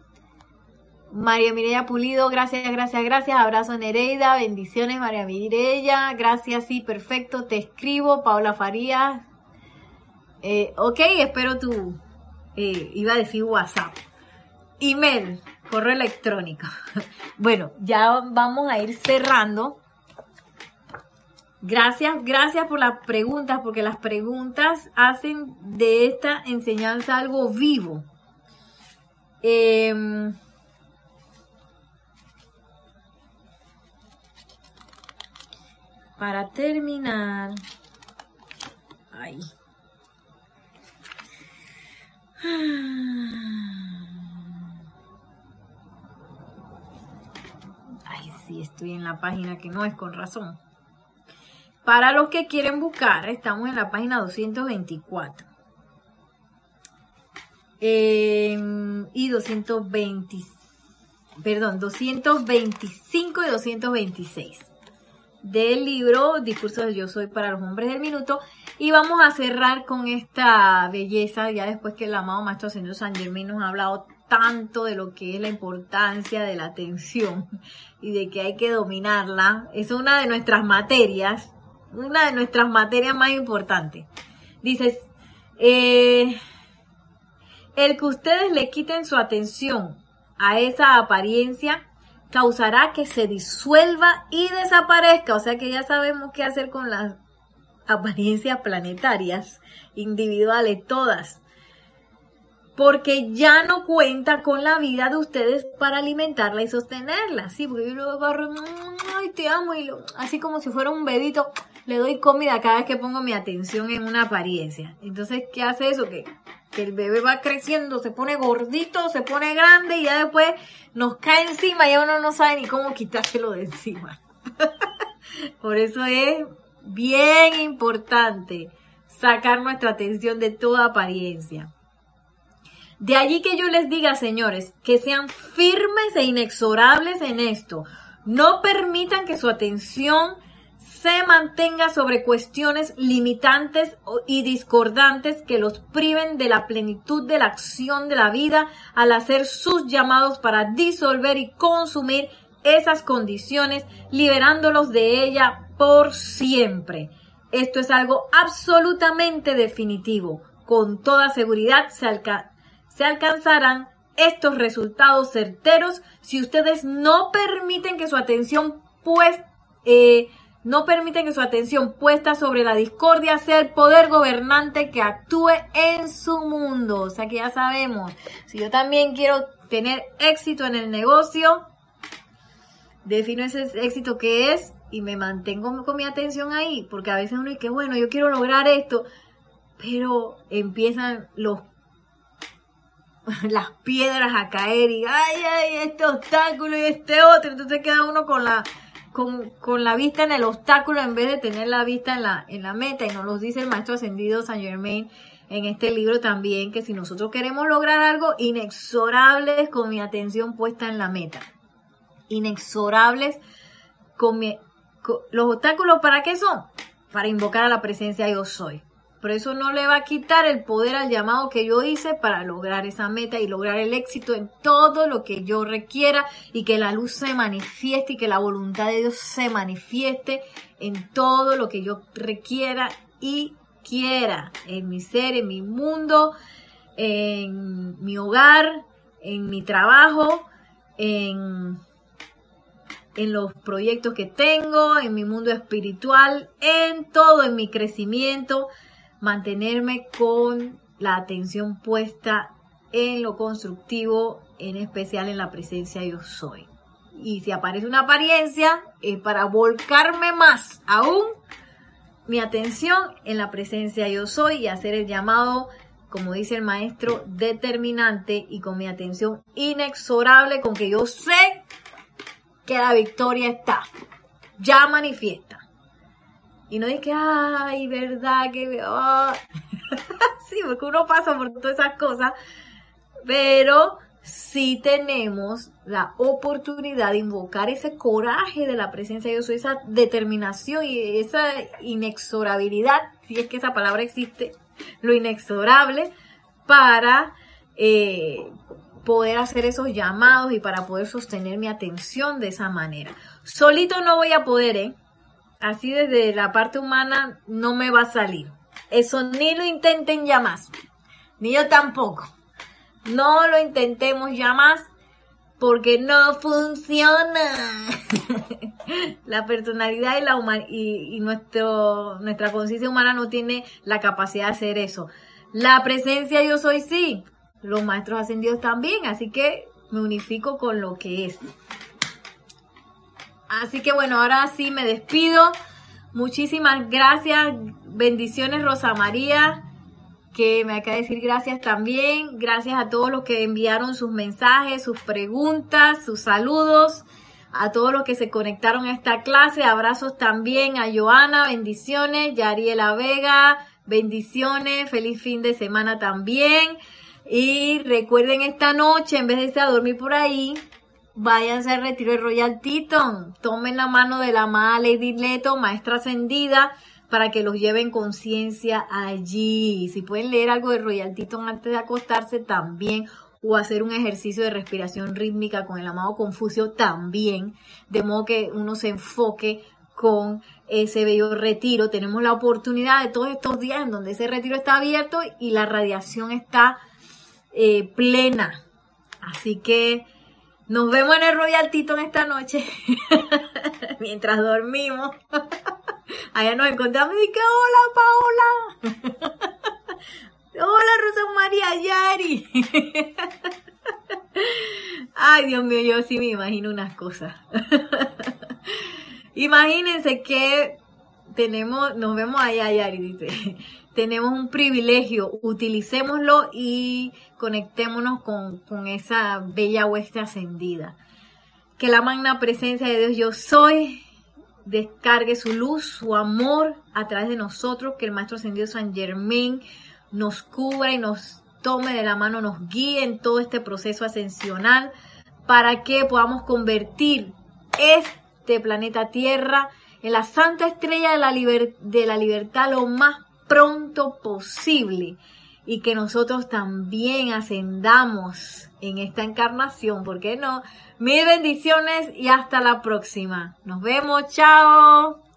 María Mireya Pulido, gracias, gracias, gracias. Abrazo Nereida, bendiciones María Mireya, gracias, sí, perfecto, te escribo. Paula Farías, eh, ok, espero tu, eh, iba a decir WhatsApp. Email, correo electrónico. bueno, ya vamos a ir cerrando. Gracias, gracias por las preguntas, porque las preguntas hacen de esta enseñanza algo vivo. Em, para terminar, ay, Ay, sí, estoy en la página que no es con razón. Para los que quieren buscar, estamos en la página 224. y 220, perdón, 225 y 226 del libro Discursos del Yo Soy para los Hombres del Minuto. Y vamos a cerrar con esta belleza, ya después que el amado Maestro Señor San Germán nos ha hablado tanto de lo que es la importancia de la atención y de que hay que dominarla. Es una de nuestras materias, una de nuestras materias más importantes. Dices, eh, el que ustedes le quiten su atención a esa apariencia causará que se disuelva y desaparezca. O sea que ya sabemos qué hacer con las apariencias planetarias, individuales, todas. Porque ya no cuenta con la vida de ustedes para alimentarla y sostenerla. Sí, porque yo lo agarro, ay, te amo, y así como si fuera un bebito, le doy comida cada vez que pongo mi atención en una apariencia. Entonces, ¿qué hace eso? Que que el bebé va creciendo, se pone gordito, se pone grande y ya después nos cae encima y uno no sabe ni cómo quitárselo de encima. Por eso es bien importante sacar nuestra atención de toda apariencia. De allí que yo les diga, señores, que sean firmes e inexorables en esto. No permitan que su atención se mantenga sobre cuestiones limitantes y discordantes que los priven de la plenitud de la acción de la vida al hacer sus llamados para disolver y consumir esas condiciones, liberándolos de ella por siempre. Esto es algo absolutamente definitivo. Con toda seguridad se, se alcanzarán estos resultados certeros si ustedes no permiten que su atención pues eh, no permiten que su atención puesta sobre la discordia sea el poder gobernante que actúe en su mundo. O sea que ya sabemos, si yo también quiero tener éxito en el negocio, defino ese éxito que es y me mantengo con mi atención ahí, porque a veces uno dice, bueno, yo quiero lograr esto, pero empiezan los las piedras a caer y ay, ay, este obstáculo y este otro, entonces queda uno con la con, la vista en el obstáculo en vez de tener la vista en la, en la meta. Y nos lo dice el maestro ascendido Saint Germain en este libro también, que si nosotros queremos lograr algo, inexorables con mi atención puesta en la meta. Inexorables con mi... ¿Los obstáculos para qué son? Para invocar a la presencia yo soy. Por eso no le va a quitar el poder al llamado que yo hice para lograr esa meta y lograr el éxito en todo lo que yo requiera y que la luz se manifieste y que la voluntad de Dios se manifieste en todo lo que yo requiera y quiera en mi ser, en mi mundo, en mi hogar, en mi trabajo, en, en los proyectos que tengo, en mi mundo espiritual, en todo, en mi crecimiento mantenerme con la atención puesta en lo constructivo, en especial en la presencia yo soy. Y si aparece una apariencia, es para volcarme más aún mi atención en la presencia yo soy y hacer el llamado, como dice el maestro, determinante y con mi atención inexorable con que yo sé que la victoria está. Ya manifiesta. Y no que, ay, verdad que... sí, porque uno pasa por todas esas cosas, pero si tenemos la oportunidad de invocar ese coraje de la presencia de Dios, esa determinación y esa inexorabilidad, si es que esa palabra existe, lo inexorable, para eh, poder hacer esos llamados y para poder sostener mi atención de esa manera. Solito no voy a poder, ¿eh? Así desde la parte humana no me va a salir. Eso ni lo intenten ya más. Ni yo tampoco. No lo intentemos ya más porque no funciona. la personalidad y, la y, nuestro, nuestra conciencia humana no tiene la capacidad de hacer eso. La presencia yo soy sí. Los maestros ascendidos también, así que me unifico con lo que es. Así que bueno, ahora sí me despido. Muchísimas gracias. Bendiciones, Rosa María que me acaba de decir gracias también. Gracias a todos los que enviaron sus mensajes, sus preguntas, sus saludos. A todos los que se conectaron a esta clase. Abrazos también a Joana. Bendiciones. Yariela Vega. Bendiciones. Feliz fin de semana también. Y recuerden esta noche, en vez de irse a dormir por ahí, váyanse al retiro de Royal Teton. Tomen la mano de la amada Lady Leto, maestra ascendida para que los lleven conciencia allí. Si pueden leer algo de Royal Teton antes de acostarse, también. O hacer un ejercicio de respiración rítmica con el amado Confucio también. De modo que uno se enfoque con ese bello retiro. Tenemos la oportunidad de todos estos días en donde ese retiro está abierto y la radiación está eh, plena. Así que nos vemos en el Royal Teton esta noche. Mientras dormimos. Allá nos encontramos y que hola Paola. hola Rosa María Yari. Ay, Dios mío, yo sí me imagino unas cosas. Imagínense que tenemos, nos vemos allá, Yari, dice, tenemos un privilegio, utilicémoslo y conectémonos con, con esa bella hueste ascendida. Que la magna presencia de Dios yo soy descargue su luz, su amor a través de nosotros, que el Maestro Ascendido San Germain nos cubra y nos tome de la mano, nos guíe en todo este proceso ascensional para que podamos convertir este planeta Tierra en la santa estrella de la, de la libertad lo más pronto posible y que nosotros también ascendamos en esta encarnación, ¿por qué no? Mil bendiciones y hasta la próxima. Nos vemos, chao.